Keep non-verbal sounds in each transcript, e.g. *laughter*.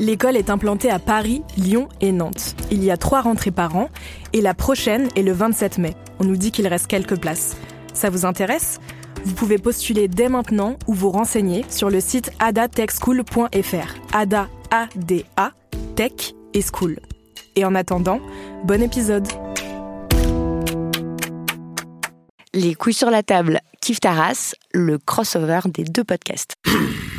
L'école est implantée à Paris, Lyon et Nantes. Il y a trois rentrées par an et la prochaine est le 27 mai. On nous dit qu'il reste quelques places. Ça vous intéresse? Vous pouvez postuler dès maintenant ou vous renseigner sur le site adatechschool.fr. Ada, A-D-A, Tech et School. Et en attendant, bon épisode Les couilles sur la table, Kif Taras, le crossover des deux podcasts. *clears throat*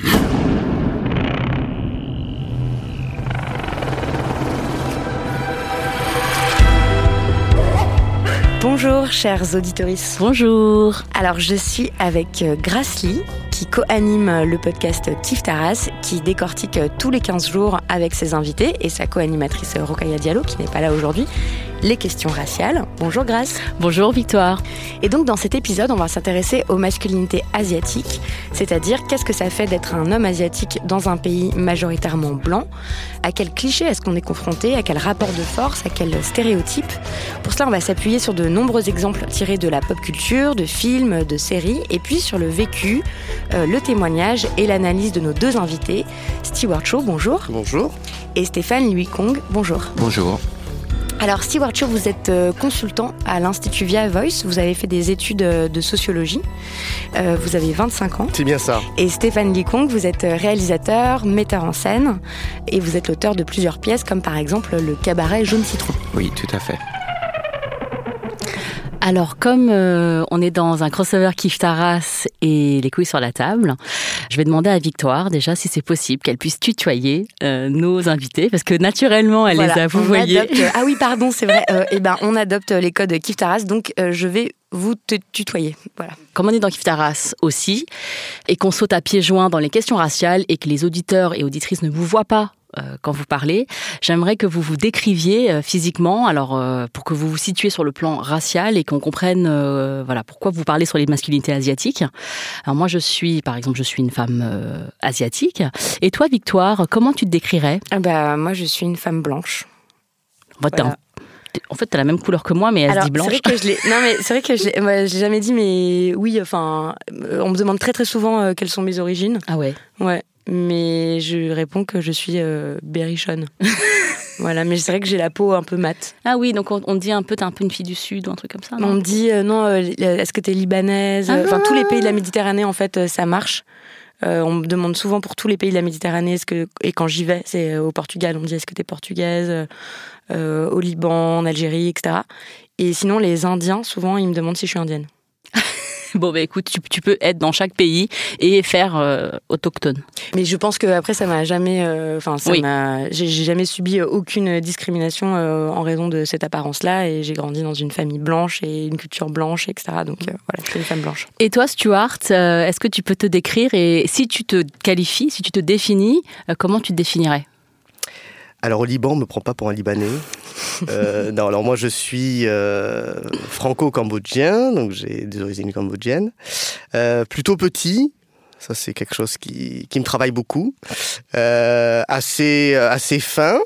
Bonjour chers auditoristes. Bonjour. Alors je suis avec euh, Grace Lee qui co-anime euh, le podcast Kif Taras qui décortique euh, tous les 15 jours avec ses invités et sa co-animatrice Rokaya Diallo qui n'est pas là aujourd'hui les questions raciales. Bonjour Grace. Bonjour Victoire. Et donc dans cet épisode, on va s'intéresser aux masculinités asiatiques, c'est-à-dire qu'est-ce que ça fait d'être un homme asiatique dans un pays majoritairement blanc, à quel cliché est-ce qu'on est confronté, à quel rapport de force, à quel stéréotype? Pour cela, on va s'appuyer sur de nombreux exemples tirés de la pop culture, de films, de séries, et puis sur le vécu, euh, le témoignage et l'analyse de nos deux invités, Stewart Shaw, bonjour, Bonjour. et Stéphane Louis Kong, bonjour. Bonjour. Alors Stewart Shaw, vous êtes euh, consultant à l'Institut Via Voice, vous avez fait des études euh, de sociologie, Euh, vous avez 25 ans. C'est bien ça. Et Stéphane Licong, vous êtes réalisateur, metteur en scène, et vous êtes l'auteur de plusieurs pièces, comme par exemple le cabaret Jaune Citron. Oui, tout à fait. Alors, comme euh, on est dans un crossover Kif Taras et les couilles sur la table, je vais demander à Victoire déjà si c'est possible qu'elle puisse tutoyer euh, nos invités parce que naturellement elle les a on vouvoyés. adopte- Ah oui, pardon, c'est vrai. *laughs* Euh, eh ben, on adopte les codes Kif Taras, donc euh, je vais vous te tutoyer. Voilà. Comme on est dans Kif Taras aussi et qu'on saute à pieds joints dans les questions raciales et que les auditeurs et auditrices ne vous voient pas euh, quand vous parlez, j'aimerais que vous vous décriviez euh, physiquement, alors euh, pour que vous vous situiez sur le plan racial et qu'on comprenne, euh, voilà, pourquoi vous parlez sur les masculinités asiatiques. Alors moi, je suis, par exemple, je suis une femme euh, asiatique. Et toi, Victoire, comment tu te décrirais? Ah bah, moi, je suis une femme blanche. Voilà. En fait, t'as la même couleur que moi, mais elle Alors, se dit blanche. C'est vrai que je l'ai. Non, mais c'est vrai que je l'ai. jamais dit, mais oui. Enfin, euh, on me demande très très souvent euh, quelles sont mes origines. Ah ouais. Ouais, mais je réponds que je suis euh, berrichonne. *laughs* voilà, mais c'est vrai que j'ai la peau un peu mate. Ah oui, donc on, on dit un peu, t'es un peu une fille du Sud ou un truc comme ça. On me dit euh, non, euh, est-ce que t'es libanaise? Ah. Enfin, tous les pays de la Méditerranée, en fait, euh, ça marche. Euh, on me demande souvent pour tous les pays de la Méditerranée, que et quand j'y vais, c'est euh, au Portugal, on me dit est-ce que t'es portugaise, euh, euh, au Liban, en Algérie, etc. Et sinon, les Indiens, souvent, ils me demandent si je suis indienne. *laughs* *laughs* Bon, bah écoute, tu, tu peux être dans chaque pays et faire euh, autochtone. Mais je pense que après ça m'a jamais, euh, enfin ça Oui. m'a, j'ai jamais subi aucune discrimination euh, en raison de cette apparence-là et j'ai grandi dans une famille blanche et une culture blanche, etc. Donc euh, voilà, je suis une femme blanche. Et toi, Stuart, euh, est-ce que tu peux te décrire et si tu te qualifies, si tu te définis, euh, comment tu te définirais? Alors au Liban, on me prend pas pour un Libanais. *laughs* Euh, non, alors moi je suis euh, franco-cambodgien, donc j'ai des origines cambodgiennes. Euh, plutôt petit, ça c'est quelque chose qui, qui me travaille beaucoup. Assez, assez fin,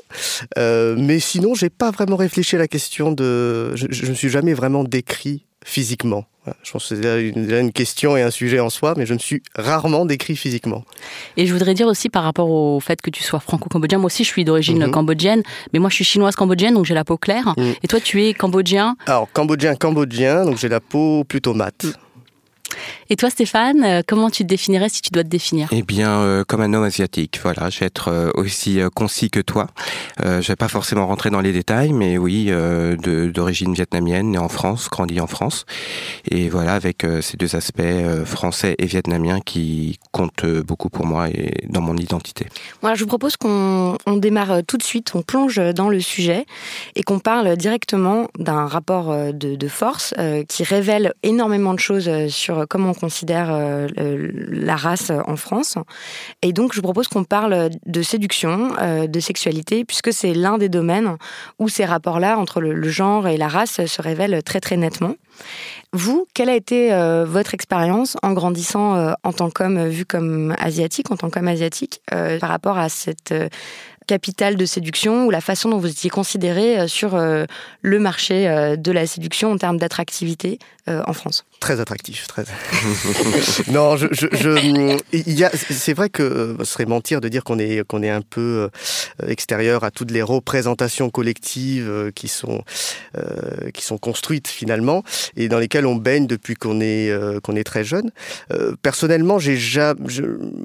mais sinon j'ai pas vraiment réfléchi à la question de... Je, je me suis jamais vraiment décrit physiquement. Je pense que c'est déjà une, question et un sujet en soi, mais je me suis rarement décrit physiquement. Et je voudrais dire aussi par rapport au fait que tu sois franco-cambodgien, moi aussi je suis d'origine Mhm. cambodgienne, mais moi je suis chinoise cambodgienne, donc j'ai la peau claire. Mhm. Et toi, tu es cambodgien? Alors, cambodgien, cambodgien, donc j'ai la peau plutôt mate. Et toi, Stéphane, euh, comment tu te définirais si tu dois te définir? Eh bien, euh, comme un homme asiatique. Voilà, je vais être euh, aussi concis que toi. je vais pas forcément rentrer dans les détails, mais oui, d'origine vietnamienne, né en France, grandi en France, et voilà, avec ces deux aspects français et vietnamien qui comptent beaucoup pour moi et dans mon identité. Voilà, je vous propose qu'on démarre tout de suite, on plonge dans le sujet et qu'on parle directement d'un rapport de, de force qui révèle énormément de choses sur comment on considère euh, la race en France. Et donc, je propose qu'on parle de séduction, euh, de sexualité, puisque c'est l'un des domaines où ces rapports-là entre le, genre et la race se révèlent très très nettement. Vous, quelle a été euh, votre expérience en grandissant en tant qu'homme vu comme asiatique, en tant qu'homme asiatique, par rapport à cette capitale de séduction ou la façon dont vous étiez considéré sur le marché de la séduction en termes d'attractivité en France? Très attractif, très. *laughs* non, je, je, c'est vrai que ce serait mentir de dire qu'on est qu'on est un peu euh, extérieur à toutes les représentations collectives euh, qui sont euh, qui sont construites finalement et dans lesquelles on baigne depuis qu'on est qu'on est très jeune. personnellement, j'ai jamais,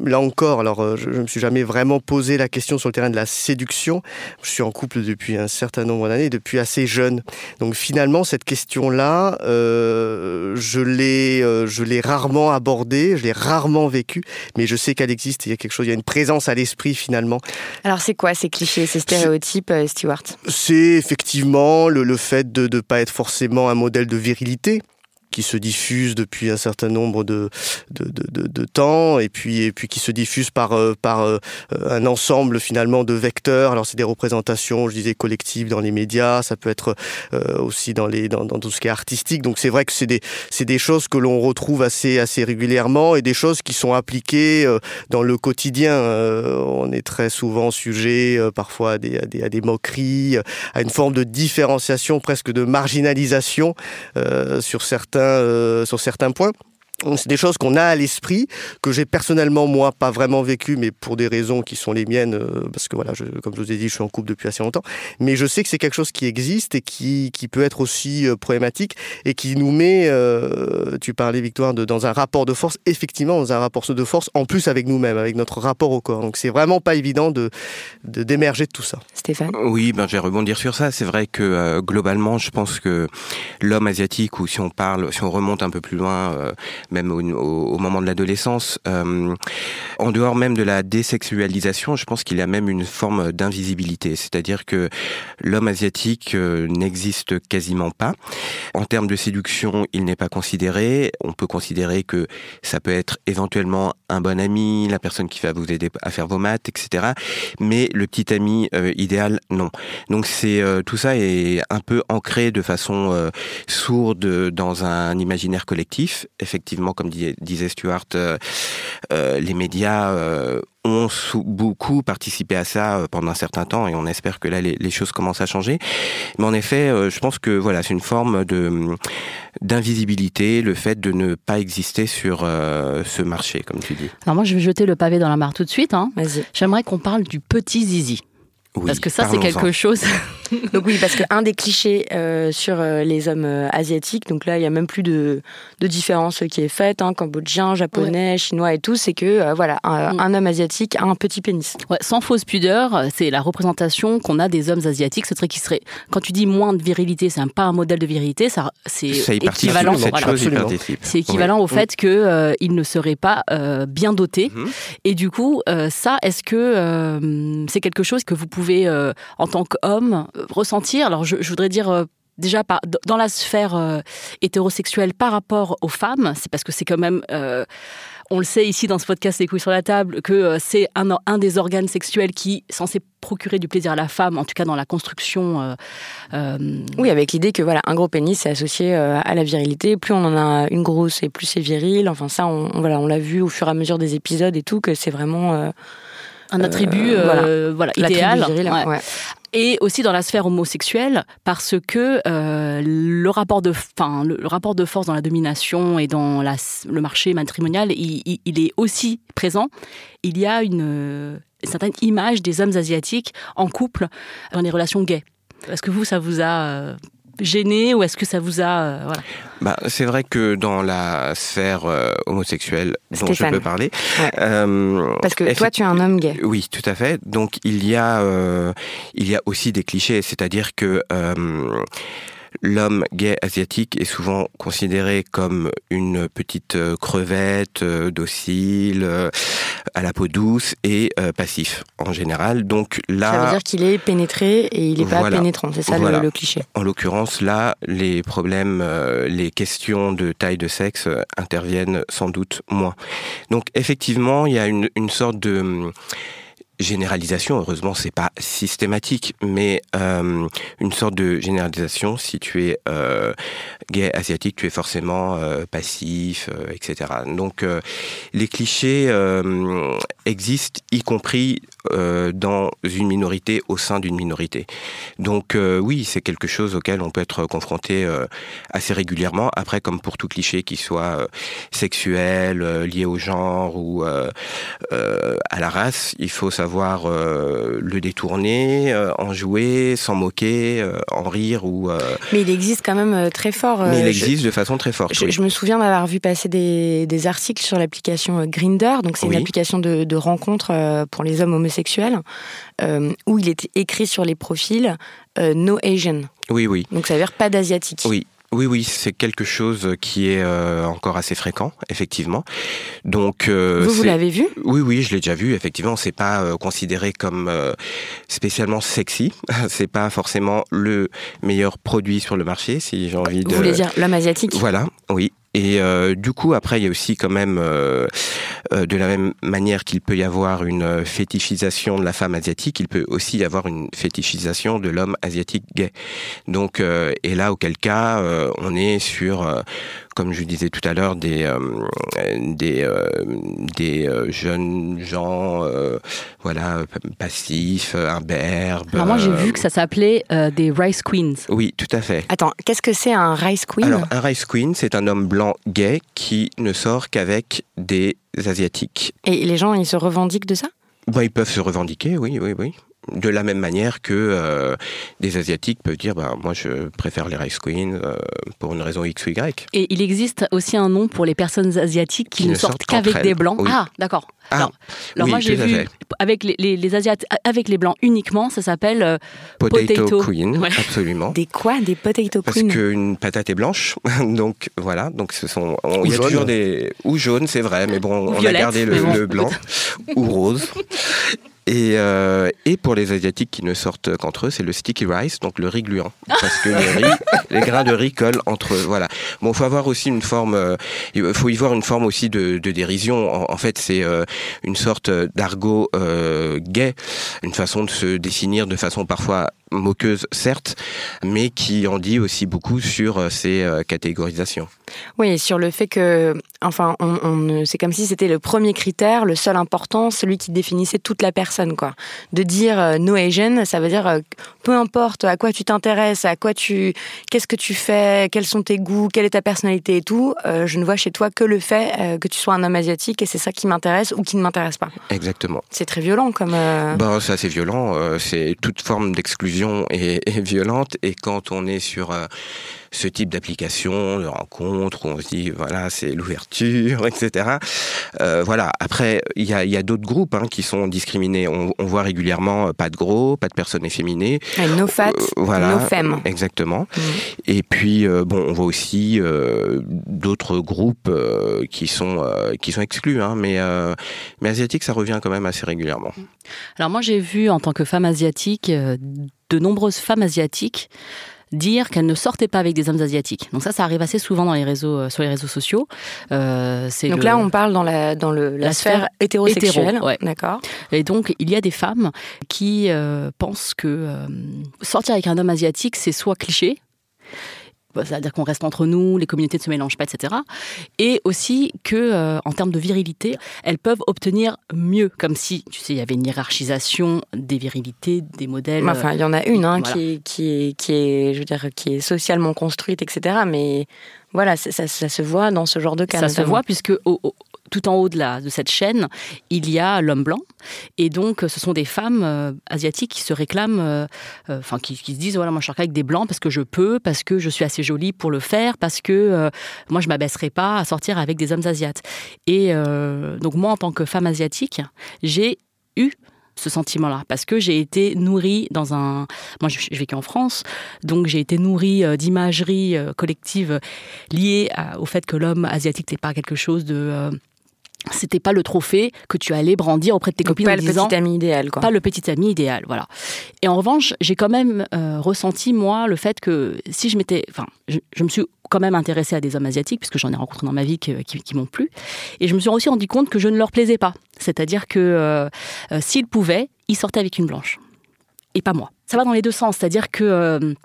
là encore, alors je, je me suis jamais vraiment posé la question sur le terrain de la séduction. Je suis en couple depuis un certain nombre d'années, depuis assez jeune. Donc finalement, cette question-là, je l'ai, euh, je l'ai rarement abordé, je l'ai rarement vécu, mais je sais qu'elle existe. Il y a quelque chose, il y a une présence à l'esprit finalement. Alors c'est quoi ces clichés, ces stéréotypes, euh, Stewart? C'est effectivement le, le fait de ne pas être forcément un modèle de virilité qui se diffuse depuis un certain nombre de, de, de, temps et puis, et puis qui se diffuse par, euh, par euh, un ensemble finalement de vecteurs. Alors c'est des représentations, je disais, collectives dans les médias, ça peut être euh, aussi dans, les, dans, tout ce qui est artistique. Donc c'est vrai que c'est des, des choses que l'on retrouve assez, assez régulièrement et des choses qui sont appliquées dans le quotidien. On est très souvent sujet parfois à des, à des moqueries, à une forme de différenciation, presque de marginalisation sur certains euh, sur certains points. C'est des choses qu'on a à l'esprit, que j'ai personnellement, moi, pas vraiment vécu, mais pour des raisons qui sont les miennes, euh, parce que voilà, je, comme je vous ai dit, je suis en couple depuis assez longtemps. Mais je sais que c'est quelque chose qui existe et qui, qui peut être aussi euh, problématique et qui nous met, euh, tu parlais Victoire, de, dans un rapport de force, effectivement, dans un rapport de force, en plus avec nous-mêmes, avec notre rapport au corps. Donc c'est vraiment pas évident de d'émerger de, tout ça. Stéphane? Oui, ben, je vais rebondir sur ça. C'est vrai que globalement, je pense que l'homme asiatique, ou si on parle, si on remonte un peu plus loin, même au, moment de l'adolescence. Euh, en dehors même de la désexualisation, je pense qu'il y a même une forme d'invisibilité, c'est-à-dire que l'homme asiatique euh, n'existe quasiment pas. En termes de séduction, il n'est pas considéré. On peut considérer que ça peut être éventuellement un bon ami, la personne qui va vous aider à faire vos maths, etc. Mais le petit ami euh, idéal, non. Donc c'est tout ça est un peu ancré de façon sourde dans un imaginaire collectif, effectivement comme disait Stuart, euh, euh, les médias euh, ont beaucoup participé à ça pendant un certain temps et on espère que là les, choses commencent à changer. Mais en effet, je pense que voilà, c'est une forme de d'invisibilité, le fait de ne pas exister sur ce marché, comme tu dis. Alors moi, je vais jeter le pavé dans la mare tout de suite. Hein. J'aimerais qu'on parle du petit zizi. Parce que ça, c'est quelque chose. *laughs* donc oui, parce qu'un des clichés euh, sur euh, les hommes euh, asiatiques, donc là, il y a même plus de, de différence qui est faite, hein, cambodgien, japonais, chinois et tout, c'est que voilà, mm. un, homme asiatique a un petit pénis. Ouais, sans fausse pudeur, c'est la représentation qu'on a des hommes asiatiques. Ce serait qui serait, quand tu dis moins de virilité, c'est pas un modèle de virilité, ça, c'est équivalent. C'est équivalent au fait que il ne serait pas bien doté. Mm-hmm. Et du coup, ça, est-ce que c'est quelque chose que vous pouvez euh, en tant qu'homme, euh, ressentir Alors, je, voudrais dire euh, déjà dans la sphère hétérosexuelle par rapport aux femmes, c'est parce que c'est quand même, on le sait ici dans ce podcast Les couilles sur la table, que c'est un, un, des organes sexuels qui est censé procurer du plaisir à la femme, en tout cas dans la construction. Oui, avec l'idée que voilà, un gros pénis c'est associé à la virilité. Plus on en a une grosse, et plus c'est viril. Enfin ça, on, voilà, on l'a vu au fur et à mesure des épisodes et tout que c'est vraiment un attribut euh, voilà. idéal. Et aussi dans la sphère homosexuelle, parce que euh, le, rapport de, fin, le, rapport de force dans la domination et dans la, le marché matrimonial, il, il, est aussi présent. Il y a une, certaine image des hommes asiatiques en couple dans les relations gays. Est-ce que vous, ça vous a euh, gêné ou est-ce que ça vous a euh, voilà. bah, C'est vrai que dans la sphère euh, homosexuelle dont Stéphane. je peux parler... Ouais. euh, Parce que toi, tu es un homme gay. Oui, tout à fait. Donc il y a, euh, il y a aussi des clichés, c'est-à-dire que euh, l'homme gay asiatique est souvent considéré comme une petite euh, crevette euh, docile, euh, à la peau douce et passif en général. Donc là, Ça veut dire qu'il est pénétré et il n'est pas Voilà. pénétrant. C'est ça le- Voilà. le, cliché. En l'occurrence, là, les problèmes, les questions de taille de sexe interviennent sans doute moins. Donc, effectivement, il y a une, une sorte de hum, généralisation. Heureusement, c'est pas systématique, mais euh, une sorte de généralisation. Si tu es euh, gay asiatique, tu es forcément euh, passif, euh, etc. Donc, euh, les clichés euh, existent, y compris euh, dans une minorité au sein d'une minorité. Donc euh, oui, c'est quelque chose auquel on peut être confronté euh, assez régulièrement. Après, comme pour tout cliché qui soit sexuel, lié au genre ou à la race, il faut savoir le détourner, en jouer, s'en moquer, en rire ou. Mais il existe quand même très fort. mais il existe de façon très forte. Je, oui. je me souviens d'avoir vu passer des, des articles sur l'application Grinder, donc c'est Oui. une application de, de rencontre pour les hommes homosexuels, euh, où il était écrit sur les profils euh, No Asian, Oui, oui. donc ça veut dire pas d'asiatique. Oui. Oui, oui, c'est quelque chose qui est euh, encore assez fréquent, effectivement. Donc, euh, vous, vous l'avez vu? Oui, oui, je l'ai déjà vu. Effectivement, c'est pas euh, considéré comme spécialement sexy. *laughs* c'est pas forcément le meilleur produit sur le marché, si j'ai envie de. Vous voulez dire l'homme asiatique? Voilà, oui. Et euh, du coup, après, il y a aussi quand même, euh, euh, de la même manière qu'il peut y avoir une euh, fétichisation de la femme asiatique, il peut aussi y avoir une fétichisation de l'homme asiatique gay. Donc, euh, et là, auquel cas, euh, on est sur, comme je disais tout à l'heure, des euh, des euh, des euh, jeunes gens, euh, voilà, passifs, imberbes. Alors moi j'ai vu que ça s'appelait euh, des Rice Queens. Oui, tout à fait. Attends, qu'est-ce que c'est un rice queen? Alors, un Rice Queen, c'est un homme blanc gay qui ne sort qu'avec des Asiatiques. Et les gens, ils se revendiquent de ça? Bon, ils peuvent se revendiquer, oui, oui, oui. De la même manière que euh, des Asiatiques peuvent dire, bah, moi je préfère les Rice Queens euh, pour une raison X ou Y. Et il existe aussi un nom pour les personnes asiatiques qui, Qui ne ne sortent sortent qu'avec des blancs. Oui. Ah, d'accord. Ah, alors, alors oui, moi j'ai vu avec les, les, les Asiates, avec les blancs uniquement, ça s'appelle euh, Potato, Potato. Queen, Ouais. absolument. Des quoi? Des potato Parce queen? qu'une patate est blanche, *laughs* donc voilà, donc ce sont, on- il y a jaune. toujours des ou jaune, c'est vrai, mais bon, Ou on a gardé le, bon. le blanc *laughs* ou rose. Et, euh, et pour les asiatiques qui ne sortent qu'entre eux, c'est le sticky rice, donc le riz gluant, parce que les, riz, *laughs* les grains de riz collent entre eux. Voilà. Bon, faut avoir aussi une forme, euh, il faut y voir une forme aussi de, de dérision. En, en fait, c'est euh, une sorte d'argot euh, gay, une façon de se définir de façon parfois moqueuse, certes, mais qui en dit aussi beaucoup sur euh, ces euh, catégorisations. Oui, sur le fait que, enfin, on, on- c'est comme si c'était le premier critère, le seul important, celui qui définissait toute la personne, quoi. De dire euh, no Asian, ça veut dire euh, peu importe à quoi tu t'intéresses, à quoi tu, qu'est-ce que tu fais, quels sont tes goûts, quelle est ta personnalité et tout. euh, je ne vois chez toi que le fait que tu sois un homme asiatique et c'est ça qui m'intéresse ou qui ne m'intéresse pas. Exactement. C'est très violent comme. Bon, c'est assez violent. c'est toute forme d'exclusion est, est violente. Et quand on est sur euh, ce type d'application, de rencontre, où on se dit voilà, c'est l'ouverture, *laughs* etc. Euh, voilà. Après, il y a, il y a d'autres groupes hein, qui sont discriminés. On, on voit régulièrement euh, pas de gros, pas de personnes efféminées. ouais, no fat, Euh, voilà. no femme. Exactement. Mhm. Et puis euh, bon, on voit aussi d'autres groupes qui sont qui sont exclus, hein, mais mais asiatiques, ça revient quand même assez régulièrement. Alors moi j'ai vu en tant que femme asiatique de nombreuses femmes asiatiques dire qu'elles ne sortaient pas avec des hommes asiatiques. Donc ça, ça arrive assez souvent dans les réseaux, euh, sur les réseaux sociaux. Euh, Donc le- là, on parle dans la, dans le, la, La sphère, sphère hétérosexuelle. hétéro, ouais. D'accord. Et donc, il y a des femmes qui euh, pensent que sortir avec un homme asiatique, c'est soit cliché, c'est-à-dire qu'on reste entre nous, les communautés ne se mélangent pas, etc. Et aussi que, euh, en termes de virilité, elles peuvent obtenir mieux, comme si, tu sais, il y avait une hiérarchisation des virilités, des modèles. Enfin, il y en a une hein, voilà. qui, est, qui, est, qui est, je veux dire, qui est socialement construite, etc. Mais voilà, ça, ça- ça se voit dans ce genre de cas. ça se voit puisque au- au- tout en haut de, la, de cette chaîne, il y a l'homme blanc. Et donc, ce sont des femmes asiatiques qui se réclament, enfin, qui, se disent voilà, moi je sors avec des blancs parce que je peux, parce que je suis assez jolie pour le faire, parce que moi je m'abaisserai pas à sortir avec des hommes asiates. Et donc, moi, en tant que femme asiatique, j'ai eu ce sentiment-là parce que j'ai été nourrie dans un moi j'ai vécu en France donc j'ai été nourrie euh, d'imagerie euh, collective liée au fait que l'homme asiatique n'est pas quelque chose de euh, c'était pas le trophée que tu allais brandir auprès de tes copines pas le petit ami idéal quoi. pas le petit ami idéal voilà et en revanche j'ai quand même ressenti moi le fait que si je m'étais enfin je, je, me suis quand même intéressée à des hommes asiatiques, puisque j'en ai rencontré dans ma vie qui, qui, m'ont plu. Et je me suis aussi rendu compte que je ne leur plaisais pas. C'est-à-dire que euh, euh, s'ils pouvaient, ils sortaient avec une blanche. Et pas moi. Ça va dans les deux sens. C'est-à-dire que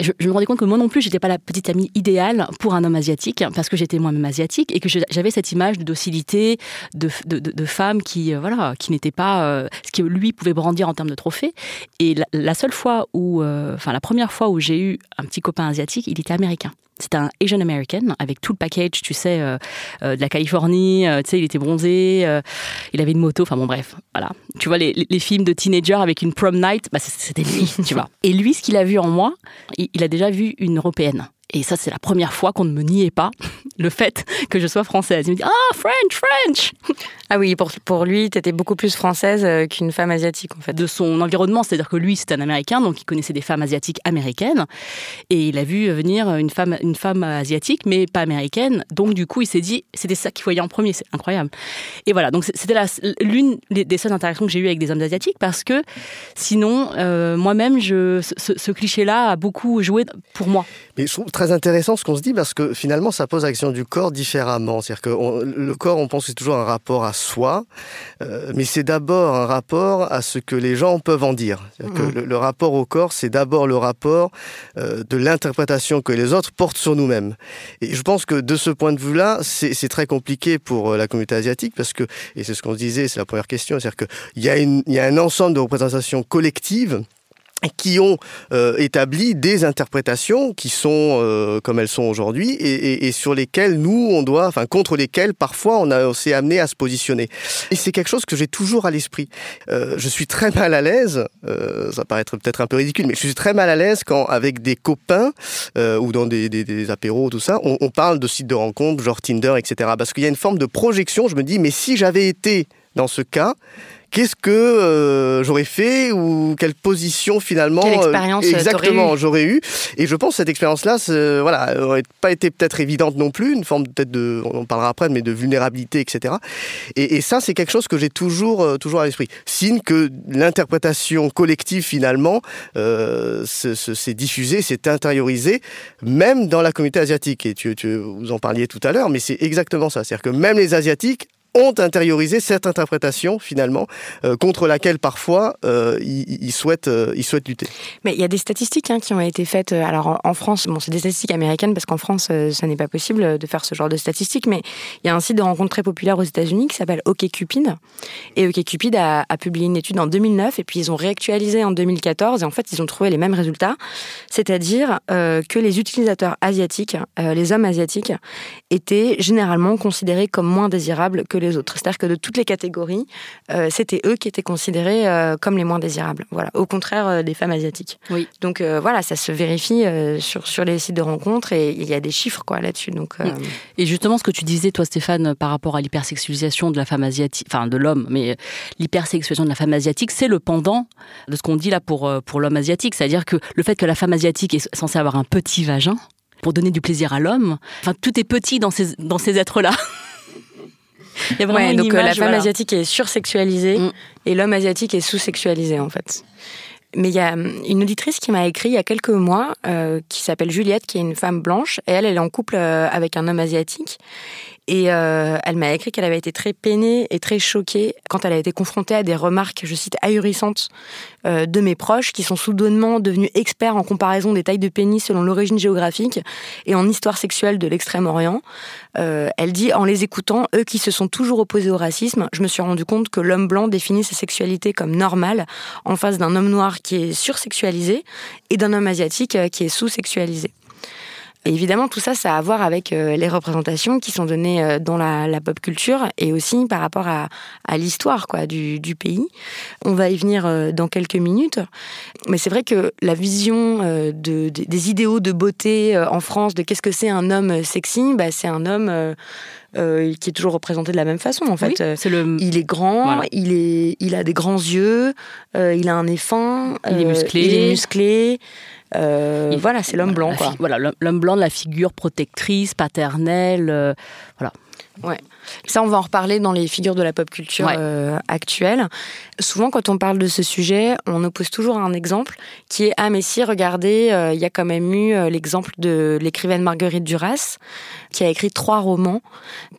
euh, je, me rendais compte que moi non plus, j'étais pas la petite amie idéale pour un homme asiatique, parce que j'étais moi-même asiatique et que j'avais cette image de docilité, de, de, de femme qui, voilà, qui n'était pas ce que lui pouvait brandir en termes de trophée. Et la, la seule fois où, enfin, la première fois où j'ai eu un petit copain asiatique, il était américain. C'était un Asian American avec tout le package, tu sais, euh, euh, de la Californie. Euh, tu sais, il était bronzé, il avait une moto. Enfin bon, bref, voilà. Tu vois les, les, films de teenager avec une prom night, bah, c'était lui, *laughs* tu vois. Et lui, ce qu'il a vu en moi, il a déjà vu une européenne. Et ça, c'est la première fois qu'on ne me niait pas *laughs* le fait que je sois française. Il me dit Ah, French, French *laughs* Ah oui, pour, pour lui, tu étais beaucoup plus française euh, qu'une femme asiatique, en fait. De son environnement, c'est-à-dire que lui, c'était un Américain, donc il connaissait des femmes asiatiques américaines. Et il a vu venir une femme, une femme asiatique, mais pas américaine. Donc, du coup, il s'est dit C'était ça qu'il voyait en premier, c'est incroyable. Et voilà, donc c'était l'une des seules interactions que j'ai eues avec des hommes asiatiques, parce que sinon, euh, moi-même, ce, ce cliché-là a beaucoup joué pour moi. Mais je trouve très intéressant ce qu'on se dit parce que finalement, ça pose l'action du corps différemment. C'est-à-dire que le corps, on pense que c'est toujours un rapport à soi, euh, mais c'est d'abord un rapport à ce que les gens peuvent en dire. Que mmh. le, rapport au corps, c'est d'abord le rapport euh, de l'interprétation que les autres portent sur nous-mêmes. Et je pense que de ce point de vue-là, c'est très compliqué pour euh, la communauté asiatique parce que, et c'est ce qu'on se disait, c'est la première question, c'est-à-dire qu'il y, a y a un ensemble de représentations collectives qui ont euh, établi des interprétations qui sont euh, comme elles sont aujourd'hui et, sur lesquelles nous on doit, enfin contre lesquelles parfois on a s'est amené à se positionner. Et c'est quelque chose que j'ai toujours à l'esprit. Euh, je suis très mal à l'aise, ça paraît peut-être un peu ridicule, mais je suis très mal à l'aise quand avec des copains ou dans des, apéros tout ça, on, on parle de sites de rencontres genre Tinder, etc. Parce qu'il y a une forme de projection. Je me dis mais si j'avais été dans ce cas, qu'est-ce que euh, j'aurais fait ou quelle position finalement quelle expérience euh, exactement j'aurais eu. Et je pense que cette expérience là voilà aurait pas été peut-être évidente non plus une forme peut-être de on en parlera après mais de vulnérabilité etc et, et ça c'est quelque chose que j'ai toujours euh, toujours à l'esprit. Signe que l'interprétation collective finalement euh, s'est diffusée s'est intériorisée même dans la communauté asiatique. Et tu, tu vous en parliez tout à l'heure mais c'est exactement ça. C'est-à-dire que même les asiatiques ont intériorisé cette interprétation finalement euh, contre laquelle parfois euh, ils, souhaitent euh, ils souhaitent lutter. Mais il y a des statistiques hein, qui ont été faites. Alors en France, bon, c'est des statistiques américaines parce qu'en France, ça n'est pas possible de faire ce genre de statistiques. Mais il y a un site de rencontre très populaire aux États-Unis qui s'appelle OkCupid. Et OkCupid a, a publié une étude en 2009 et puis ils ont réactualisé en 2014 et en fait ils ont trouvé les mêmes résultats, c'est-à-dire que les utilisateurs asiatiques, les hommes asiatiques, étaient généralement considérés comme moins désirables que les autres. C'est-à-dire que de toutes les catégories, euh, c'était eux qui étaient considérés euh, comme les moins désirables. Voilà, au contraire euh, des femmes asiatiques. Oui. Donc voilà, ça se vérifie sur sur les sites de rencontres et il y a des chiffres quoi là-dessus. Donc et justement ce que tu disais toi Stéphane par rapport à l'hypersexualisation de la femme asiatique, enfin de l'homme, mais l'hypersexualisation de la femme asiatique, c'est le pendant de ce qu'on dit là pour pour l'homme asiatique, c'est-à-dire que le fait que la femme asiatique est censée avoir un petit vagin pour donner du plaisir à l'homme, enfin tout est petit dans ces dans ces êtres là. *laughs* Il y a ouais, donc image, la femme voilà. asiatique est sursexualisée mm. et l'homme asiatique est sous-sexualisé en fait. Mais il y a hum, une auditrice qui m'a écrit il y a quelques mois, euh, qui s'appelle Juliette, qui est une femme blanche, et elle, elle est en couple euh, avec un homme asiatique. Et euh, elle m'a écrit qu'elle avait été très peinée et très choquée quand elle a été confrontée à des remarques, je cite, ahurissantes euh, de mes proches qui sont soudainement devenus experts en comparaison des tailles de pénis selon l'origine géographique et en histoire sexuelle de l'Extrême-Orient. Euh, elle dit, en les écoutant, eux qui se sont toujours opposés au racisme, je me suis rendu compte que l'homme blanc définit sa sexualité comme normale en face d'un homme noir qui est sursexualisé et d'un homme asiatique qui est sous-sexualisé. Et évidemment, tout ça, ça a à voir avec euh, les représentations qui sont données euh, dans la, pop culture et aussi par rapport à, l'histoire quoi du, pays. On va y venir euh, dans quelques minutes. Mais c'est vrai que la vision de, des idéaux de beauté en France, de qu'est-ce que c'est un homme sexy, bah, c'est un homme... qui est toujours représenté de la même façon en fait. c'est le... Il est grand, il, est, il a des grands yeux, il a un nez fin, il est musclé. Il est musclé. Euh, voilà, c'est l'homme blanc. Quoi. Voilà, l'homme blanc de la figure protectrice, paternelle. Euh, voilà. Ouais. Ça, on va en reparler dans les figures de la pop culture euh, actuelle. Souvent, quand on parle de ce sujet, on oppose toujours un exemple qui est Ah, mais si, regardez, il y a quand même eu l'exemple de l'écrivaine Marguerite Duras, qui a écrit trois romans,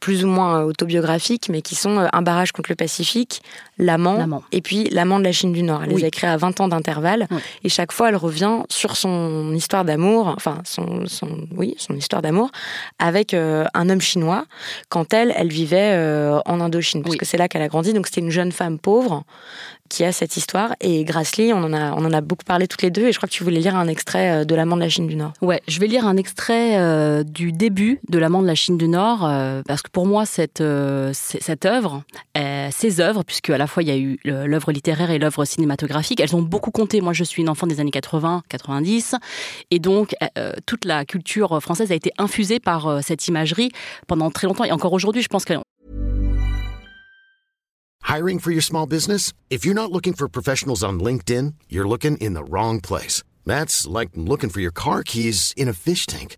plus ou moins autobiographiques, mais qui sont Un barrage contre le Pacifique, L'amant, et puis L'amant de la Chine du Nord. Elle les a écrits à 20 ans d'intervalle, et chaque fois, elle revient sur son histoire d'amour, enfin, son, son, oui, son histoire d'amour, avec un homme chinois, quand elle, elle vivait euh, en Indochine, parce que c'est là qu'elle a grandi. Donc c'était une jeune femme pauvre qui a cette histoire. Et Grassley, on en a, on en a beaucoup parlé toutes les deux. Et je crois que tu voulais lire un extrait euh, de L'amant de la Chine du Nord. Ouais, je vais lire un extrait euh, du début de L'amant de la Chine du Nord, parce que pour moi, cette, cette œuvre, ces œuvres, puisque à la fois il y a eu l'œuvre littéraire et l'œuvre cinématographique, elles ont beaucoup compté. Moi, je suis une enfant des années 80, 90, et donc toute la culture française a été infusée par cette imagerie pendant très longtemps. Et encore aujourd'hui, je pense que Hiring for your small business? If you're not looking for professionals on LinkedIn, you're looking in the wrong place. That's like looking for your car keys in a fish tank.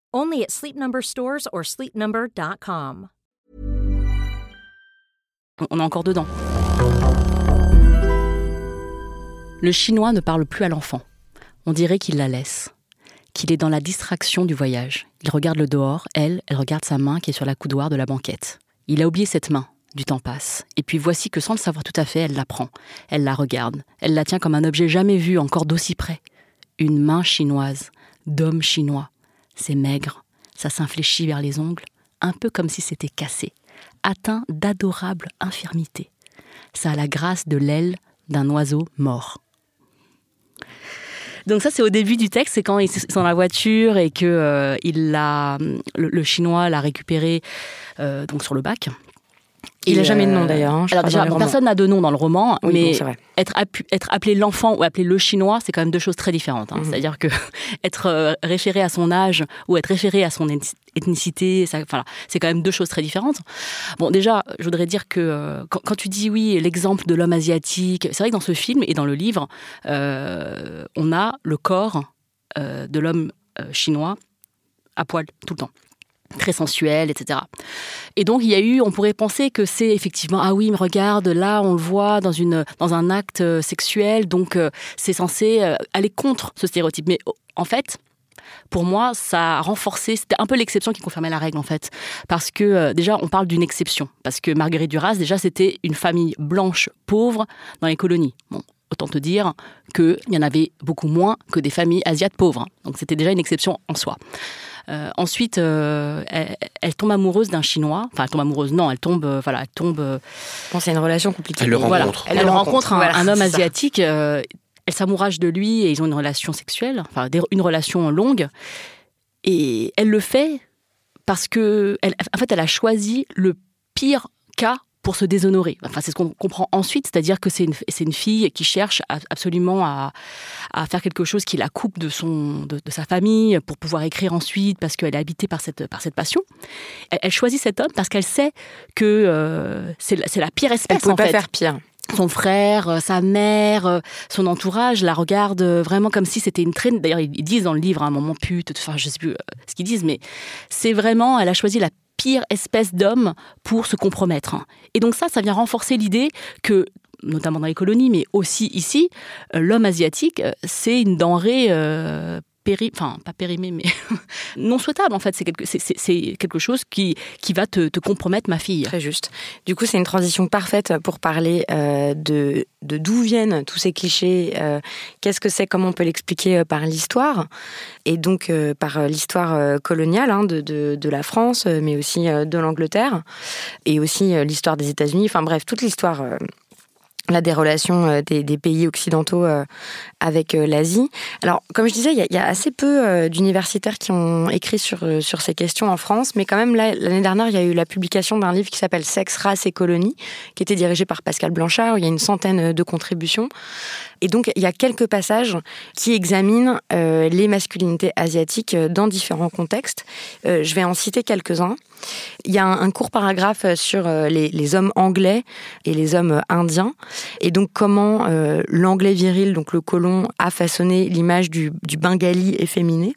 Only at Sleep Number stores or sleepnumber.com. On est encore dedans. Le chinois ne parle plus à l'enfant. On dirait qu'il la laisse, qu'il est dans la distraction du voyage. Il regarde le dehors, elle, elle regarde sa main qui est sur la coudoir de la banquette. Il a oublié cette main. Du temps passe. Et puis voici que sans le savoir tout à fait, elle la prend. Elle la regarde. Elle la tient comme un objet jamais vu, encore d'aussi près. Une main chinoise, d'homme chinois. C'est maigre, ça s'infléchit vers les ongles, un peu comme si c'était cassé, atteint d'adorable infirmité. Ça a la grâce de l'aile d'un oiseau mort. Donc ça, c'est au début du texte, c'est quand ils sont dans la voiture et que euh, il le, chinois l'a récupéré euh, donc sur le bac. Il n'a jamais de nom euh, d'ailleurs. Hein, alors déjà, personne n'a de nom dans le roman, mais être, être appelé l'enfant ou appelé le chinois, c'est quand même deux choses très différentes. Hein. Mhm. C'est-à-dire que *laughs* être référé à son âge ou être référé à son ethnicité, ça, voilà, c'est quand même deux choses très différentes. Bon, déjà, je voudrais dire que quand, quand, tu dis oui, l'exemple de l'homme asiatique, c'est vrai que dans ce film et dans le livre, on a le corps de l'homme chinois à poil tout le temps très sensuel, etc. Et donc il y a eu, on pourrait penser que c'est effectivement ah oui, mais regarde, là on le voit dans une dans un acte euh, sexuel, donc euh, c'est censé euh, aller contre ce stéréotype. Mais en fait, pour moi, ça a renforcé, c'était un peu l'exception qui confirmait la règle en fait. Parce que déjà, on parle d'une exception. Parce que Marguerite Duras, déjà, c'était une famille blanche pauvre dans les colonies. Bon, autant te dire qu'il y en avait beaucoup moins que des familles asiates pauvres. Donc c'était déjà une exception en soi. Euh, ensuite, euh, elle, tombe amoureuse d'un Chinois. Enfin, elle tombe amoureuse. Non, elle tombe. Euh, voilà, elle tombe. c'est une relation compliquée. Elle le rencontre. Elle, rencontre, un, homme asiatique. elle s'amourage de lui et ils ont une relation sexuelle, enfin une relation longue. Et elle le fait parce que, elle, en fait, elle a choisi le pire cas pour se déshonorer. Enfin, c'est ce qu'on comprend ensuite, c'est-à-dire que c'est une, une fille qui cherche absolument à, à, faire quelque chose qui la coupe de, son, de, sa famille pour pouvoir écrire ensuite parce qu'elle est habitée par cette, par cette passion. Elle, choisit cet homme parce qu'elle sait que euh, c'est, la, pire espèce. Elle ne peut pas faire pire son frère, euh, sa mère, euh, son entourage la regardent vraiment comme si c'était une traîne. D'ailleurs, ils disent dans le livre à un moment pute, enfin, je sais plus ce qu'ils disent, mais c'est vraiment, elle a choisi la espèce d'homme pour se compromettre. Et donc ça, ça vient renforcer l'idée que notamment dans les colonies, mais aussi ici, euh, l'homme asiatique, euh, c'est une denrée euh, péri, enfin pas périmée, mais *laughs* non souhaitable en fait. C'est quelque, c'est, quelque chose qui, qui va te, compromettre, ma fille. Très juste. Du coup, c'est une transition parfaite pour parler euh, de, de d'où viennent tous ces clichés, euh, qu'est-ce que c'est, comment on peut l'expliquer euh, par l'histoire, et donc par l'histoire coloniale hein, de, de, la France, mais aussi de l'Angleterre, et aussi l'histoire des États-Unis, enfin bref, toute l'histoire là, des relations des, pays occidentaux avec euh, l'Asie. Alors, comme je disais, il y, a assez peu d'universitaires qui ont écrit sur, sur ces questions en France, mais quand même, l'année dernière, il y a eu la publication d'un livre qui s'appelle Sexe, race et colonie, qui était dirigé par Pascal Blanchard, où il y a une centaine de contributions. Et donc, il y a quelques passages qui examinent les masculinités asiatiques dans différents contextes. je vais en citer quelques-uns. Il y a un, court paragraphe sur les, hommes anglais et les hommes indiens et donc comment euh, l'anglais viril, donc le colon, a façonné l'image du, bengali efféminé,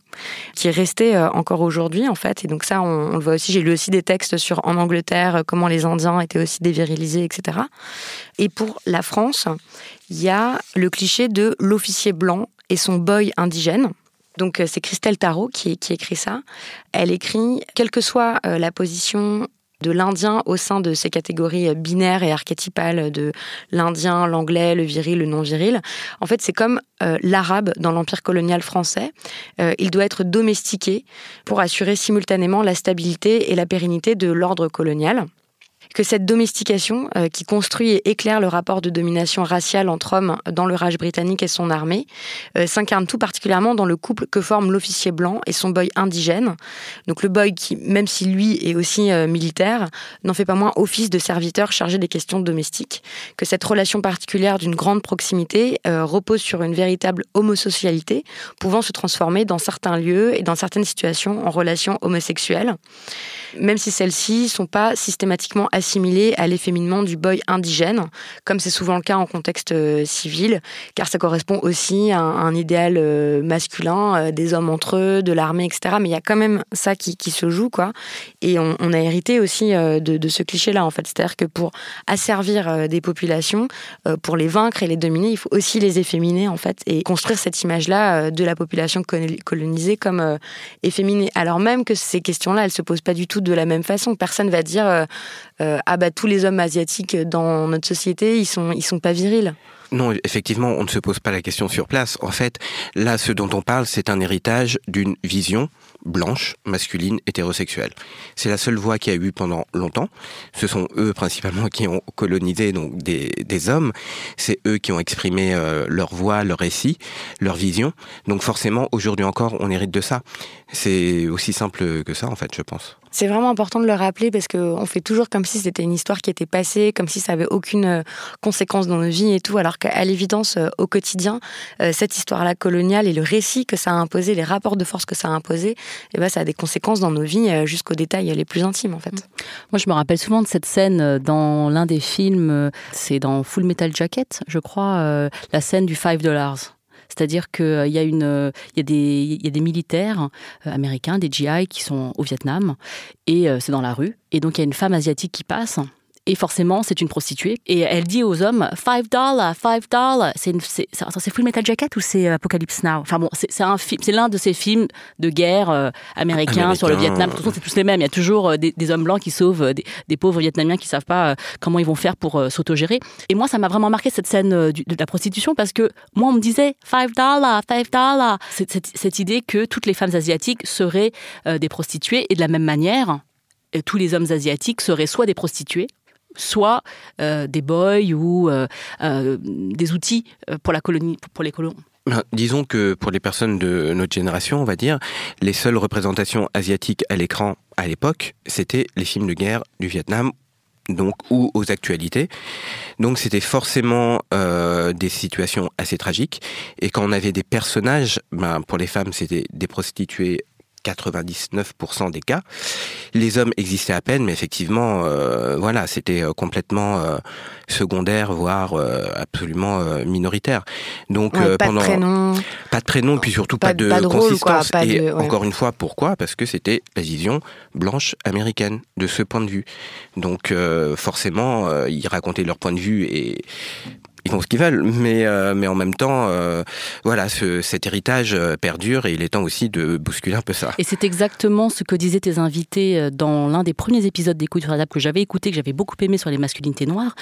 qui est resté euh, encore aujourd'hui en fait. Et donc ça, on, le voit aussi. J'ai lu aussi des textes sur en Angleterre, euh, comment les Indiens étaient aussi dévirilisés, etc. Et pour la France, il y a le cliché de l'officier blanc et son boy indigène. Donc c'est Christelle Tarot qui, écrit ça. Elle écrit, quelle que soit la position de l'indien au sein de ces catégories binaires et archétypales de l'indien, l'anglais, le viril, le non viril. En fait, c'est comme euh, l'arabe dans l'empire colonial français. Euh, il doit être domestiqué pour assurer simultanément la stabilité et la pérennité de l'ordre colonial que cette domestication euh, qui construit et éclaire le rapport de domination raciale entre hommes dans le Raj britannique et son armée euh, s'incarne tout particulièrement dans le couple que forment l'officier blanc et son boy indigène. Donc le boy qui, même si lui est aussi euh, militaire, n'en fait pas moins office de serviteur chargé des questions domestiques. Que cette relation particulière d'une grande proximité repose sur une véritable homosocialité, pouvant se transformer dans certains lieux et dans certaines situations en relations homosexuelles, même si celles-ci sont pas systématiquement assimilé à l'efféminement du boy indigène, comme c'est souvent le cas en contexte euh, civil, car ça correspond aussi à un, idéal euh, masculin, euh, des hommes entre eux, de l'armée, etc. Mais il y a quand même ça qui, se joue, quoi. Et on, a hérité aussi de, ce cliché-là, en fait. C'est-à-dire que pour asservir des populations, pour les vaincre et les dominer, il faut aussi les efféminer, en fait, et construire cette image-là de la population colonisée comme efféminée. Alors même que ces questions-là, elles se posent pas du tout de la même façon. Personne va dire euh, ah bah tous les hommes asiatiques dans notre société, ils sont ils sont pas virils. Non, effectivement, on ne se pose pas la question sur place. En fait, là, ce dont on parle, c'est un héritage d'une vision blanche, masculine, hétérosexuelle. C'est la seule voix qu'il y a eu pendant longtemps. Ce sont eux principalement qui ont colonisé donc des, des hommes. C'est eux qui ont exprimé euh, leur voix, leur récit, leur vision. Donc forcément, aujourd'hui encore, on hérite de ça. C'est aussi simple que ça, en fait, je pense. C'est vraiment important de le rappeler parce qu'on fait toujours comme si c'était une histoire qui était passée, comme si ça avait aucune euh, conséquence dans nos vies et tout, alors qu'à l'évidence, euh, au quotidien, euh, cette histoire-là coloniale et le récit que ça a imposé, les rapports de force que ça a imposé, eh ben, ça a des conséquences dans nos vies jusqu'aux détails les plus intimes, en fait. Moi, je me rappelle souvent de cette scène dans l'un des films, c'est dans Full Metal Jacket, je crois, la scène du 5 dollars. C'est-à-dire qu'il euh, y, a euh, y, des, y a des militaires euh, américains, des GI, qui sont au Vietnam, et c'est dans la rue. Et donc il y a une femme asiatique qui passe, et forcément, c'est une prostituée. Et elle dit aux hommes, 5 dollars, 5 dollars. C'est, c'est, c'est Full Metal Jacket ou c'est Apocalypse Now? Enfin bon, c'est, un film, c'est l'un de ces films de guerre euh, américains sur le Vietnam. De toute façon, c'est tous les mêmes. Il y a toujours euh, des, hommes blancs qui sauvent euh, des, pauvres Vietnamiens qui savent pas comment ils vont faire pour s'autogérer. Et moi, ça m'a vraiment marqué cette scène de, la prostitution parce que moi, on me disait 5 dollars, 5 dollars. Cette, cette, idée que toutes les femmes asiatiques seraient des prostituées et de la même manière, tous les hommes asiatiques seraient soit des prostituées soit euh, des boys ou euh, euh, des outils pour la colonie, pour les colons. Ben, disons que pour les personnes de notre génération, on va dire, les seules représentations asiatiques à l'écran à l'époque, c'était les films de guerre du Vietnam donc ou aux actualités. Donc c'était forcément des situations assez tragiques. Et quand on avait des personnages, ben, pour les femmes c'était des prostituées 99% des cas. Les hommes existaient à peine, mais effectivement, euh, voilà, c'était euh, complètement euh, secondaire, voire absolument minoritaire. Donc pas pendant de prénom, pas de prénom, puis surtout pas, de, consistance. et encore une fois, pourquoi? Parce que c'était la vision blanche américaine de ce point de vue. Donc forcément, ils racontaient leur point de vue et ils font ce qu'ils veulent, mais euh, en même temps, euh, voilà, ce, cet héritage euh, perdure et il est temps aussi de bousculer un peu ça. Et c'est exactement ce que disaient tes invités dans l'un des premiers épisodes d'Écoute table que j'avais écouté, que j'avais beaucoup aimé sur les masculinités noires.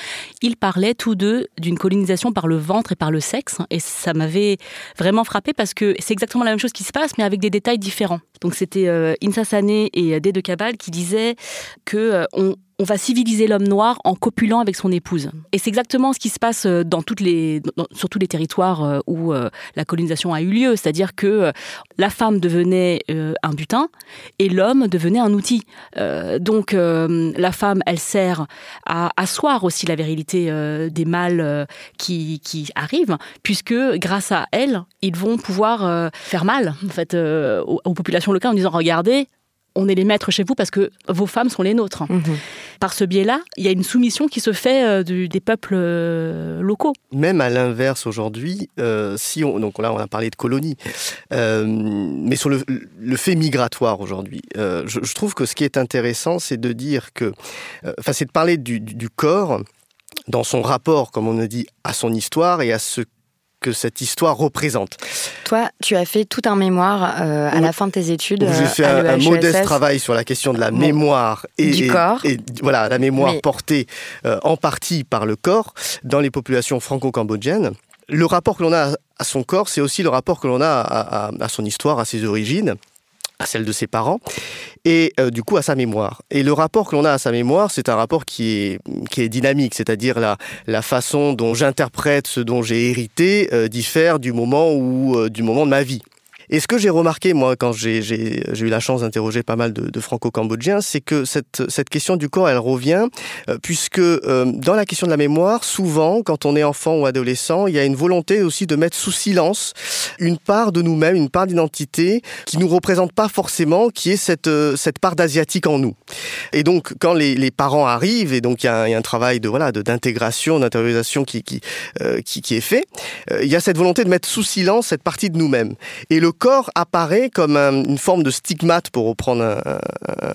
Ils parlaient tous deux d'une colonisation par le ventre et par le sexe, et ça m'avait vraiment frappé parce que c'est exactement la même chose qui se passe, mais avec des détails différents. Donc c'était Insa Sané et Dé de Cabal qui disaient que on on va civiliser l'homme noir en copulant avec son épouse. Et c'est exactement ce qui se passe euh, dans toutes les, sur tous les territoires euh, où euh, la colonisation a eu lieu. C'est-à-dire que la femme devenait un butin et l'homme devenait un outil. donc la femme, elle sert à asseoir aussi la virilité des mâles qui, arrivent, puisque grâce à elle, ils vont pouvoir faire mal en fait, aux, aux populations locales en disant regardez, on est les maîtres chez vous parce que vos femmes sont les nôtres. Mhm. Par ce biais-là, il y a une soumission qui se fait euh, des peuples euh, locaux. Même à l'inverse aujourd'hui, euh, si on, donc là on a parlé de colonies, mais sur le, fait migratoire aujourd'hui, je, trouve que ce qui est intéressant, c'est de dire que, enfin, c'est de parler du, du corps dans son rapport, comme on a dit, à son histoire et à ce que cette histoire représente. Toi, tu as fait tout un mémoire euh, à la fin de tes études. J'ai fait un, modeste travail sur la question de la mémoire et, du corps. Et, voilà, la mémoire portée euh, en partie par le corps dans les populations franco-cambodgiennes. Le rapport que l'on a à son corps, c'est aussi le rapport que l'on a à, son histoire, à ses origines à celle de ses parents et euh, du coup à sa mémoire. Et le rapport que l'on a à sa mémoire, c'est un rapport qui est, qui est dynamique, c'est-à-dire la, la façon dont j'interprète ce dont j'ai hérité euh, diffère du moment ou euh, du moment de ma vie. Et ce que j'ai remarqué, moi, quand j'ai eu la chance d'interroger pas mal de, de franco-cambodgiens, c'est que cette, question du corps, elle revient, euh, puisque euh, dans la question de la mémoire, souvent, quand on est enfant ou adolescent, il y a une volonté aussi de mettre sous silence une part de nous-mêmes, une part d'identité qui nous représente pas forcément, qui est cette, euh, cette part d'asiatique en nous. Et donc, quand les, parents arrivent, et donc il y a un, travail de voilà d'intégration, d'intériorisation qui qui, qui, qui est fait, il y a cette volonté de mettre sous silence cette partie de nous-mêmes. Et le corps apparaît comme une forme de stigmate, pour reprendre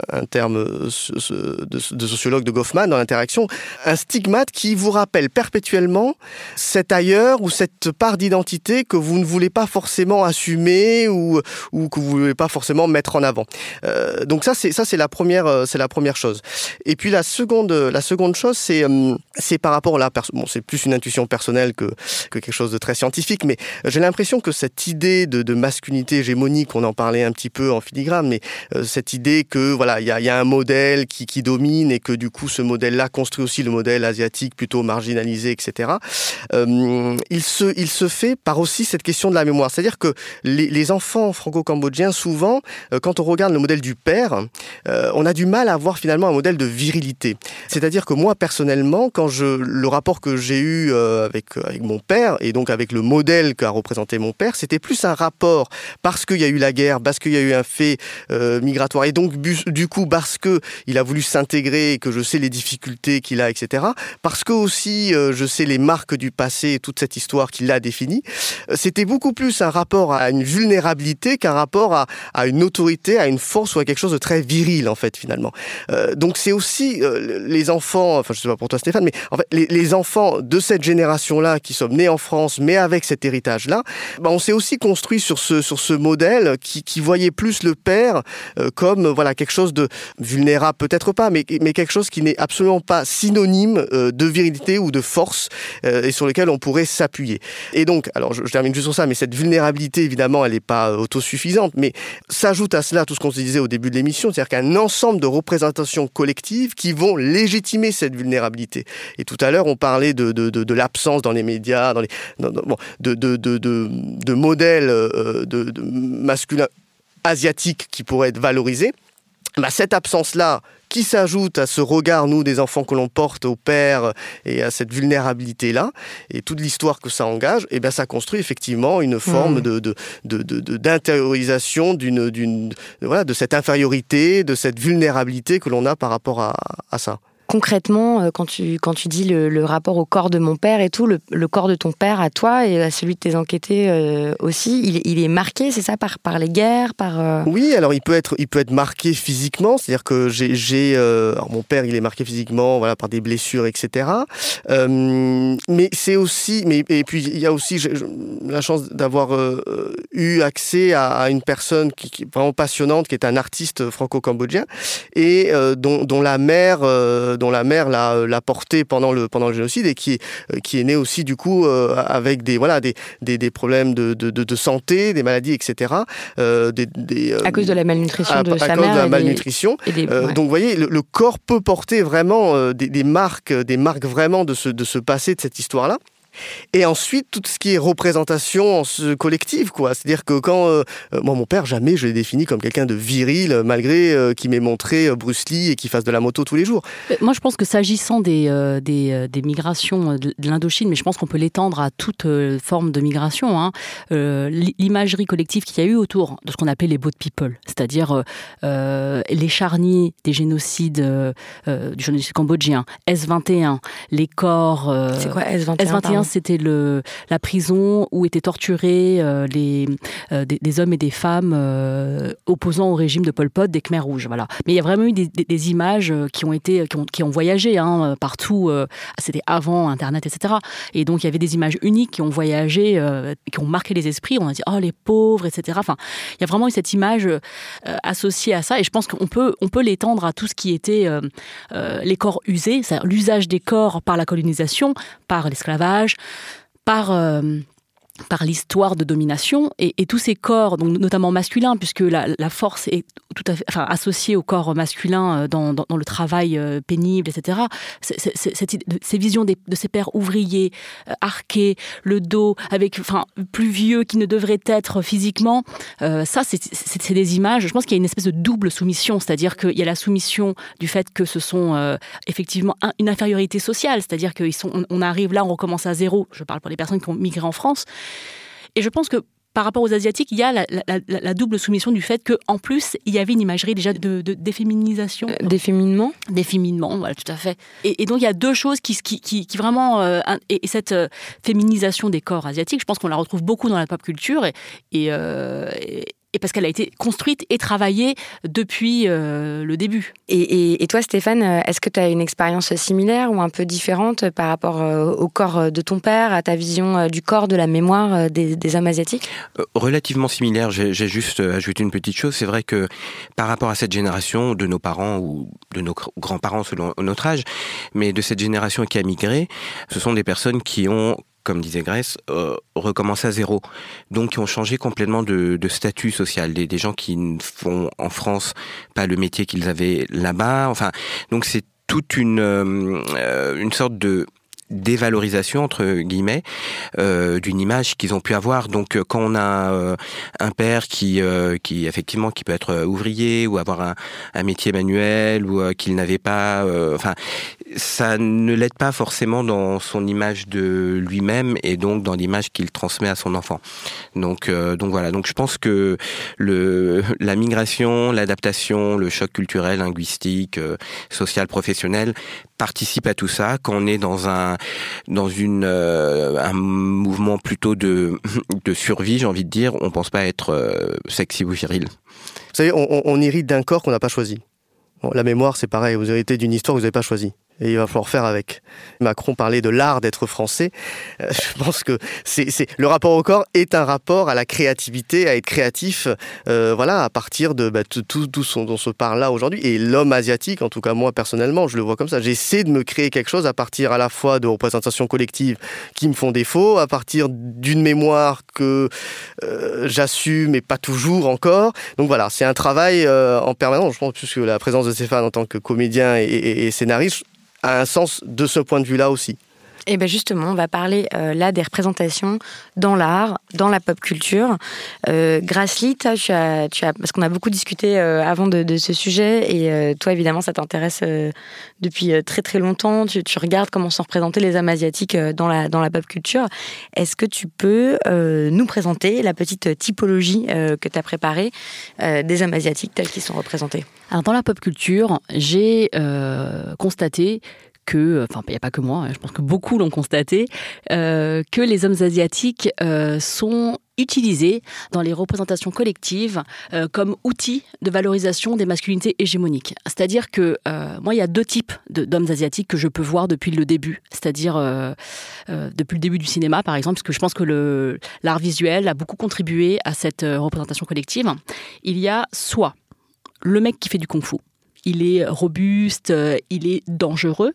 un, terme de, sociologue de Goffman dans l'interaction, un stigmate qui vous rappelle perpétuellement cet ailleurs ou cette part d'identité que vous ne voulez pas forcément assumer ou, que vous ne voulez pas forcément mettre en avant. Euh, donc ça, c'est ça, c'est la première, euh, c'est la première chose. Et puis la seconde, la seconde chose, c'est euh, c'est par rapport à la bon, c'est plus une intuition personnelle que que quelque chose de très scientifique, mais j'ai l'impression que cette idée de, de masculinité hégémonique, on en parlait un petit peu en filigrane, mais euh, cette idée que voilà, il y a, un modèle qui, domine et que du coup ce modèle-là construit aussi le modèle asiatique plutôt marginalisé, etc. Euh, il se il se fait par aussi cette question de la mémoire, c'est-à-dire que les, enfants franco-cambodgiens souvent, euh, quand on regarde le modèle du père, on a du mal à voir finalement un modèle de virilité. C'est-à-dire que moi personnellement, quand je le rapport que j'ai eu avec avec mon père et donc avec le modèle qu'a représenté mon père, c'était plus un rapport parce qu'il y a eu la guerre, parce qu'il y a eu un fait euh, migratoire, et donc du coup parce que il a voulu s'intégrer et que je sais les difficultés qu'il a, etc. Parce que aussi euh, je sais les marques du passé toute cette histoire qu'il a définie. Euh, c'était beaucoup plus un rapport à une vulnérabilité qu'un rapport à, une autorité, à une force ou à quelque chose de très viril en fait finalement. donc c'est aussi les enfants, enfin je sais pas pour toi Stéphane, mais en fait les, enfants de cette génération-là qui sont nés en France, mais avec cet héritage-là, bah, on s'est aussi construit sur ce sur ce modèle qui, voyait plus le père euh, comme voilà quelque chose de vulnérable, peut-être pas, mais, mais quelque chose qui n'est absolument pas synonyme euh, de virilité ou de force euh, et sur lequel on pourrait s'appuyer. Et donc, alors je, termine juste sur ça, mais cette vulnérabilité, évidemment, elle n'est pas autosuffisante, mais s'ajoute à cela tout ce qu'on se disait au début de l'émission, c'est-à-dire qu'un ensemble de représentations collectives qui vont légitimer cette vulnérabilité. Et tout à l'heure, on parlait de, de, l'absence dans les médias, dans les, bon, de, de, de, modèles de, masculin asiatique qui pourrait être valorisé, bah, cette absence-là qui s'ajoute à ce regard, nous, des enfants que l'on porte au père et à cette vulnérabilité-là, et toute l'histoire que ça engage, et eh bien ça construit effectivement une forme mmh. de, d'intériorisation d'une, d'une, voilà, de cette infériorité, de cette vulnérabilité que l'on a par rapport à, à ça concrètement, euh, quand tu, quand tu dis le, rapport au corps de mon père et tout, le, corps de ton père à toi et à celui de tes enquêtés euh, aussi, il, est marqué, c'est ça, par, par les guerres par, euh Oui, alors il peut être, il peut être marqué physiquement, c'est-à-dire que j'ai. j'ai mon père, il est marqué physiquement voilà, par des blessures, etc. mais c'est aussi. Mais, et puis il y a aussi la chance d'avoir eu accès à, une personne qui, qui, est vraiment passionnante, qui est un artiste franco-cambodgien et dont, dont, la mère dont la mère l'a, l'a porté pendant le, pendant le génocide et qui, euh, qui est né aussi du coup euh, avec des, voilà, des, des, des problèmes de, de, de, santé, des maladies, etc. Euh, des, à cause de la malnutrition à, de à sa cause mère. de la malnutrition. Donc vous voyez, le, corps peut porter vraiment des, des, marques, des marques vraiment de ce, de ce passé, de cette histoire-là. Et ensuite, tout ce qui est représentation collective, quoi. C'est-à-dire que quand, euh, euh, moi, mon père, jamais je l'ai défini comme quelqu'un de viril, malgré euh, qu'il m'ait montré Bruce Lee et qu'il fasse de la moto tous les jours. Moi, je pense que s'agissant des, des, des, migrations de l'Indochine, mais je pense qu'on peut l'étendre à toute forme de migration, hein, l'imagerie collective qu'il y a eu autour de ce qu'on appelait les boat people, c'est-à-dire les charniers des génocides, du génocide cambodgien, S21, les corps. C'est quoi S21 S21, c'était le, la prison où étaient torturés euh, les, euh, des, hommes et des femmes euh, opposant au régime de Pol Pot, des Khmers rouges. Voilà. Mais il y a vraiment eu des, images qui ont été, qui ont, qui ont voyagé hein, partout. c'était avant Internet, etc. Et donc il y avait des images uniques qui ont voyagé, qui ont marqué les esprits. On a dit oh les pauvres, etc. Enfin, il y a vraiment eu cette image associée à ça. Et je pense qu'on peut, on peut l'étendre à tout ce qui était les corps usés, l'usage des corps par la colonisation, par l'esclavage, par euh, par l'histoire de domination et, tous ces corps, donc notamment masculins, puisque la, force est tout à fait associée au corps masculin euh, dans, le travail euh, pénible, etc. ces visions de ces pères ouvriers, euh, arqués, le dos, avec, plus vieux qui ne devraient être physiquement, ça, c'est des images. Je pense qu'il y a une espèce de double soumission, c'est-à-dire qu'il y a la soumission du fait que ce sont effectivement une infériorité sociale, c'est-à-dire qu'on on arrive là, on recommence à zéro. Je parle pour les personnes qui ont migré en France. Et je pense que par rapport aux Asiatiques, il y a la, double soumission du fait qu'en plus, il y avait une imagerie déjà de, déféminisation. Euh, déféminement? Déféminement, voilà, tout à fait. Et, donc, il y a deux choses qui, qui, vraiment... Euh, et, cette euh, féminisation des corps asiatiques, je pense qu'on la retrouve beaucoup dans la pop culture. Et, et, et parce qu'elle a été construite et travaillée depuis euh, le début. Et, toi, Stéphane, euh, est-ce que tu as une expérience similaire ou un peu différente par rapport euh, au corps de ton père, à ta vision du corps, de la mémoire des, hommes asiatiques? Relativement similaire. J'ai juste ajouté une petite chose. C'est vrai que par rapport à cette génération de nos parents ou de nos grands-parents selon notre âge, mais de cette génération qui a migré, ce sont des personnes qui ont comme disait Grèce, euh, recommencer à zéro. Donc, qui ont changé complètement de, statut social. Des, gens qui ne font en France pas le métier qu'ils avaient là-bas. Enfin, donc c'est toute une, euh, une sorte de dévalorisation entre guillemets euh, d'une image qu'ils ont pu avoir. Donc euh, quand on a euh, un père qui qui effectivement qui peut être ouvrier ou avoir un, un métier manuel ou qu'il n'avait pas, enfin ça ne l'aide pas forcément dans son image de lui-même et donc dans l'image qu'il transmet à son enfant. Donc donc voilà. Donc je pense que le la migration, l'adaptation, le choc culturel, linguistique, social, professionnel participe à tout ça. Quand on est dans un dans une euh, un mouvement plutôt de de survie, j'ai envie de dire, on pense pas être euh, sexy ou viril. Vous savez, on, on hérite d'un corps qu'on n'a pas choisi. la mémoire, c'est pareil. Vous héritez d'une histoire que vous n'avez pas choisie et il va falloir faire avec. Macron parlait de l'art d'être français. Euh, *laughs* je pense que le rapport au corps est un rapport à la créativité, à être créatif, euh, voilà, à partir de bah, tout, tout, ce dont on se parle là aujourd'hui. Et l'homme asiatique, en tout cas moi personnellement, je le vois comme ça. J'essaie de me créer quelque chose à partir à la fois de représentations collectives qui me font défaut, à partir d'une mémoire que euh, j'assume mais pas toujours encore. Donc voilà, c'est un travail en permanence. Je pense que la présence de Stéphane en tant que comédien et, et scénariste a un sens de ce point de vue-là aussi. Et bien justement, on va parler euh, là des représentations dans l'art, dans la pop culture. Euh, as, parce qu'on a beaucoup discuté euh, avant de, ce sujet, et euh, toi évidemment ça t'intéresse depuis très très longtemps. Tu, regardes comment sont représentés les âmes asiatiques dans la, dans la pop culture. Est-ce que tu peux nous présenter la petite typologie que tu as préparée des âmes asiatiques telles qu'ils sont représentés Alors dans la pop culture, j'ai constaté que, enfin, il n'y a pas que moi, hein, je pense que beaucoup l'ont constaté, euh, que les hommes asiatiques euh, sont utilisés dans les représentations collectives euh, comme outils de valorisation des masculinités hégémoniques. C'est-à-dire que moi, il y a deux types d'hommes asiatiques que je peux voir depuis le début, c'est-à-dire depuis le début du cinéma, par exemple, parce que je pense que l'art visuel a beaucoup contribué à cette représentation collective. Il y a soit le mec qui fait du kung-fu, il est robuste, il est dangereux,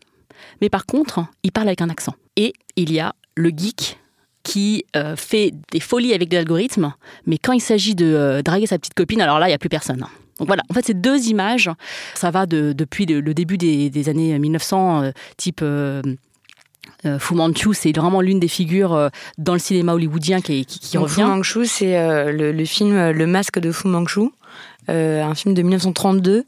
mais par contre, il parle avec un accent. Et il y a le geek qui euh, fait des folies avec des algorithmes, mais quand il s'agit de euh, draguer sa petite copine, alors là, il n'y a plus personne. Donc voilà, en fait, ces deux images, ça va depuis le, début des, années 1900, euh, type Fu Manchu, c'est vraiment l'une des figures dans le cinéma hollywoodien qui, qui, revient. Fu Manchu, c'est le, film Le Masque de Fu Manchu, un film de 1932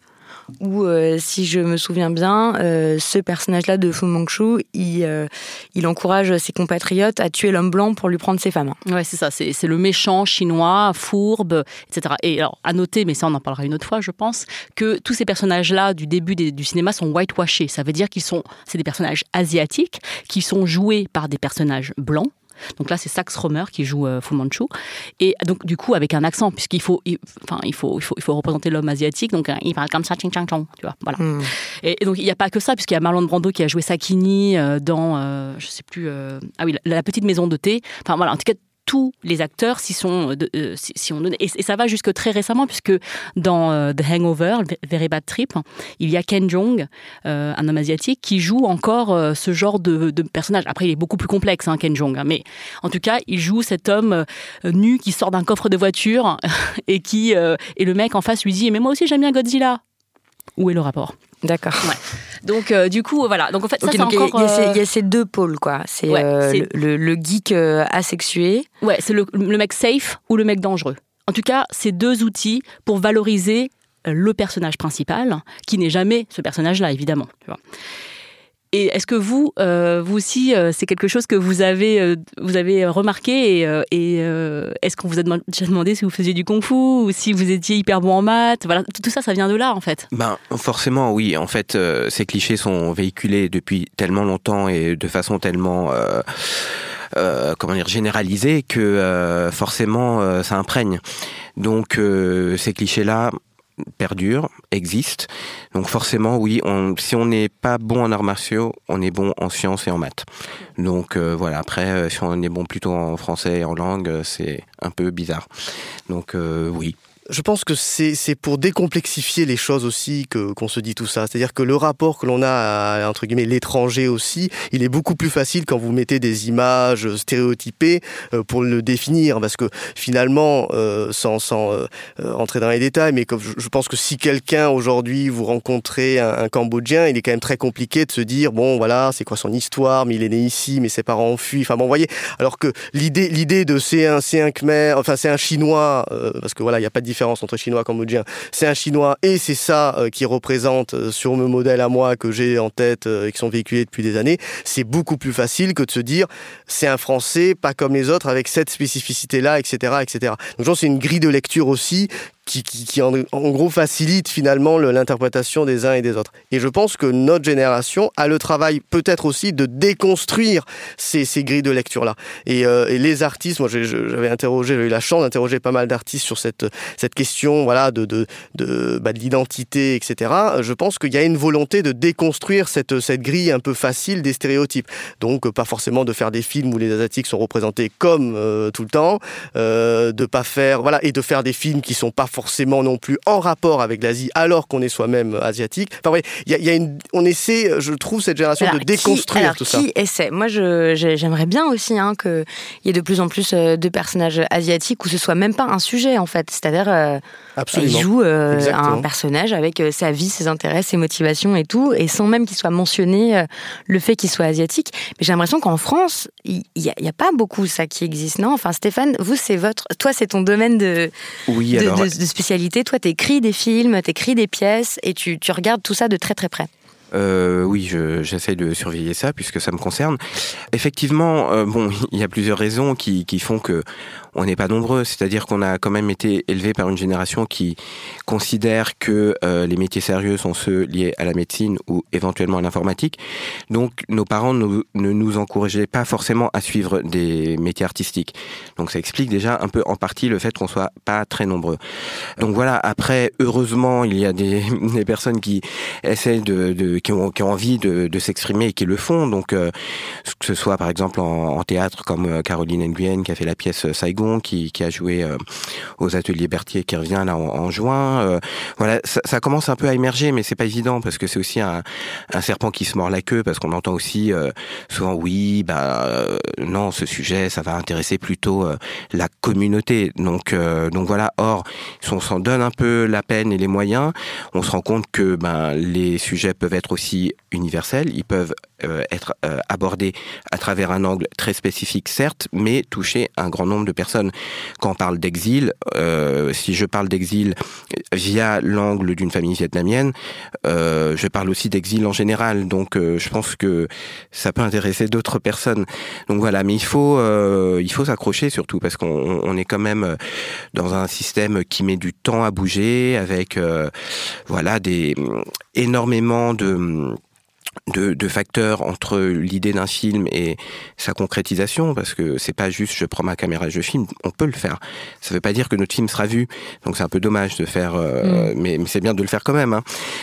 où, euh, si je me souviens bien, euh, ce personnage-là de Fu Manchu, il, euh, il encourage ses compatriotes à tuer l'homme blanc pour lui prendre ses femmes. Ouais, c'est ça, c'est le méchant chinois, fourbe, etc. Et alors, à noter, mais ça on en parlera une autre fois, je pense, que tous ces personnages-là du début du cinéma sont whitewashés. Ça veut dire qu'ils sont, c'est des personnages asiatiques qui sont joués par des personnages blancs donc là, c'est Sax Romer qui joue euh, Fu Manchu. Et donc, du coup, avec un accent, puisqu'il faut, enfin, il faut, il faut, il faut représenter l'homme asiatique. Donc, euh, il parle comme ça, ching chang chong, tu vois. Voilà. Hmm. Et, donc, il n'y a pas que ça, puisqu'il y a Marlon Brando qui a joué Sakini euh, dans, je sais plus, ah oui, la, petite maison de thé. Enfin, voilà, en tout cas, tous les acteurs s'y sont euh, euh, si, on et, ça va jusque très récemment puisque dans euh, The Hangover Very Bad Trip il y a Ken Jeong un homme asiatique qui joue encore ce genre de, personnage. Après il est beaucoup plus complexe hein, Ken Jeong hein, mais en tout cas il joue cet homme nu qui sort d'un coffre de voiture *laughs* et qui et le mec en face lui dit mais moi aussi j'aime bien Godzilla où est le rapport D'accord. Donc euh, du coup voilà. Donc en fait ça c'est encore. Il y, a ces deux pôles quoi. C'est euh, le, geek euh, asexué. Ouais, c'est le, le, mec safe ou le mec dangereux. En tout cas, c'est deux outils pour valoriser le personnage principal, qui n'est jamais ce personnage-là évidemment. Tu vois. Et est-ce que vous, euh, vous aussi, euh, c'est quelque chose que vous avez, euh, vous avez remarqué Et, est-ce qu'on vous a déjà demandé si vous faisiez du kung-fu ou si vous étiez hyper bon en maths? Voilà, tout ça, ça vient de là, en fait. Ben, forcément, oui. En fait, ces clichés sont véhiculés depuis tellement longtemps et de façon tellement comment dire généralisée que forcément ça imprègne. Donc ces clichés-là, perdure, existe. Donc forcément, oui, si on n'est pas bon en arts martiaux, on est bon en sciences et en maths. Donc euh, voilà, après, euh, si on est bon plutôt en français et en langue, euh, c'est un peu bizarre. Donc oui, je pense que c'est pour décomplexifier les choses aussi que qu'on se dit tout ça. C'est-à-dire que le rapport que l'on a à, entre guillemets l'étranger aussi, il est beaucoup plus facile quand vous mettez des images stéréotypées euh, pour le définir, parce que finalement, euh, sans, sans euh, entrer dans les détails, mais je, pense que si quelqu'un aujourd'hui vous rencontrez un, Cambodgien, il est quand même très compliqué de se dire bon voilà c'est quoi son histoire, mais il est né ici, mais ses parents ont fui. Enfin bon, vous voyez. Alors que l'idée l'idée de c'est un c'est un Khmer, enfin c'est un chinois, parce que voilà il n'y a pas de entre chinois cambodgien. C'est un chinois et c'est ça euh, qui représente euh, sur mes modèles à moi que j'ai en tête euh, et qui sont véhiculés depuis des années. C'est beaucoup plus facile que de se dire c'est un français pas comme les autres avec cette spécificité là, etc., etc. Donc c'est une grille de lecture aussi qui, en, gros facilite finalement l'interprétation des uns et des autres. Et je pense que notre génération a le travail peut-être aussi de déconstruire ces, grilles de lecture-là. Et, euh, les artistes, moi j'avais interrogé, j'ai eu la chance d'interroger pas mal d'artistes sur cette, question voilà, de, bah, de l'identité, etc. Je pense qu'il y a une volonté de déconstruire cette, grille un peu facile des stéréotypes. Donc pas forcément de faire des films où les asiatiques sont représentés comme euh, tout le temps, euh, de pas faire, voilà, et de faire des films qui sont pas forcément non plus en rapport avec l'Asie, alors qu'on est soi-même asiatique. Enfin, ouais, y a, y a une, on essaie, je trouve, cette génération Alors, de qui- déconstruire tout qui ça. essaie? Moi, j'aimerais bien aussi hein, qu'il y ait de plus en plus euh, de personnages asiatiques où ce soit même pas un sujet, en fait. C'est-à-dire, euh, il joue euh, un personnage avec euh, sa vie, ses intérêts, ses motivations et tout, et sans même qu'il soit mentionné euh, le fait qu'il soit asiatique. Mais j'ai l'impression qu'en France, il n'y a, pas beaucoup ça qui existe, non? Enfin, Stéphane, vous, c'est votre, toi, c'est ton domaine de, Oui, de, alors. de- de spécialité. Toi, t'écris des films, t'écris des pièces, et tu, tu regardes tout ça de très très près. Euh, oui, je- j'essaie de surveiller ça puisque ça me concerne. Effectivement, euh, bon, *laughs* il y a plusieurs raisons qui, qui font que on n'est pas nombreux. C'est-à-dire qu'on a quand même été élevé par une génération qui considère que euh, les métiers sérieux sont ceux liés à la médecine ou éventuellement à l'informatique. Donc, nos parents ne nous encourageaient pas forcément à suivre des métiers artistiques. Donc, ça explique déjà un peu en partie le fait qu'on soit pas très nombreux. Donc voilà. Après, heureusement, il y a des, *laughs* personnes qui essaient de, qui, ont, qui ont envie de, s'exprimer et qui le font. Donc, euh, que ce soit par exemple en, en théâtre comme euh, Caroline Nguyen qui a fait la pièce Saigon, qui, a joué euh, aux ateliers Berthier, qui revient là en, juin. Euh, voilà, ça, commence un peu à émerger, mais c'est pas évident parce que c'est aussi un, serpent qui se mord la queue parce qu'on entend aussi euh, souvent oui, bah non, ce sujet, ça va intéresser plutôt la communauté. Donc, donc voilà. Or, si on s'en donne un peu la peine et les moyens, on se rend compte que ben les sujets peuvent être aussi universels, ils peuvent être abordés à travers un angle très spécifique, certes, mais toucher un grand nombre de personnes. Quand on parle d'exil, euh, si je parle d'exil via l'angle d'une famille vietnamienne, euh, je parle aussi d'exil en général. Donc, euh, je pense que ça peut intéresser d'autres personnes. Donc voilà, mais il faut il faut s'accrocher surtout parce qu'on on est quand même dans un système qui met du temps à bouger avec voilà des énormément de de, de facteurs entre l'idée d'un film et sa concrétisation, parce que c'est pas juste je prends ma caméra et je filme, on peut le faire. Ça veut pas dire que notre film sera vu, donc c'est un peu dommage de faire, euh, mais, mais c'est bien de le faire quand même. hein.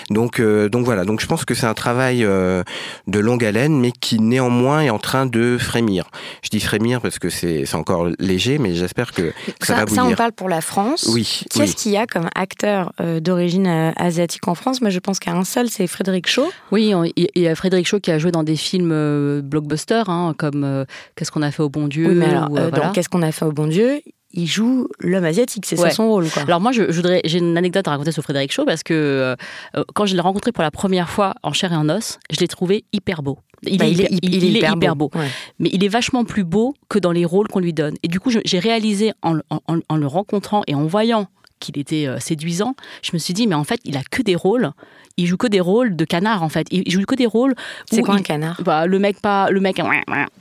Donc euh, donc voilà, donc je pense que c'est un travail euh, de longue haleine, mais qui néanmoins est en train de frémir. Je dis frémir parce que c'est c'est encore léger, mais j'espère que ça, va Ça, ça, on parle pour la France. Oui, Qui oui. est-ce qu'il y a comme acteur euh, d'origine euh, asiatique en France? Moi, je pense qu'à un seul, c'est Frédéric Shaw. Oui, on- il y a Frédéric Shaw qui a joué dans des films euh, blockbusters, hein, comme euh, Qu'est-ce qu'on a fait au bon Dieu oui, mais alors, ou, euh, euh, voilà. dans Qu'est-ce qu'on a fait au bon Dieu Il joue l'homme asiatique, c'est Ouais. ça son rôle, quoi. Alors moi, je, je voudrais, j'ai une anecdote à raconter sur Frédéric Shaw parce que euh, euh, quand je l'ai rencontré pour la première fois en chair et en os, je l'ai trouvé hyper beau. Il, Bah, est, hyper, il- il est hyper beau. Ouais. mais il est vachement plus beau que dans les rôles qu'on lui donne. Et du coup, j'ai réalisé en, le- en- en le rencontrant et en voyant qu'il était euh, séduisant, je me suis dit, mais en fait, il a que des rôles. Il joue que des rôles de canard, en fait. Il joue que des rôles. C'est quoi un canard? Bah, Le mec, pas. Le mec.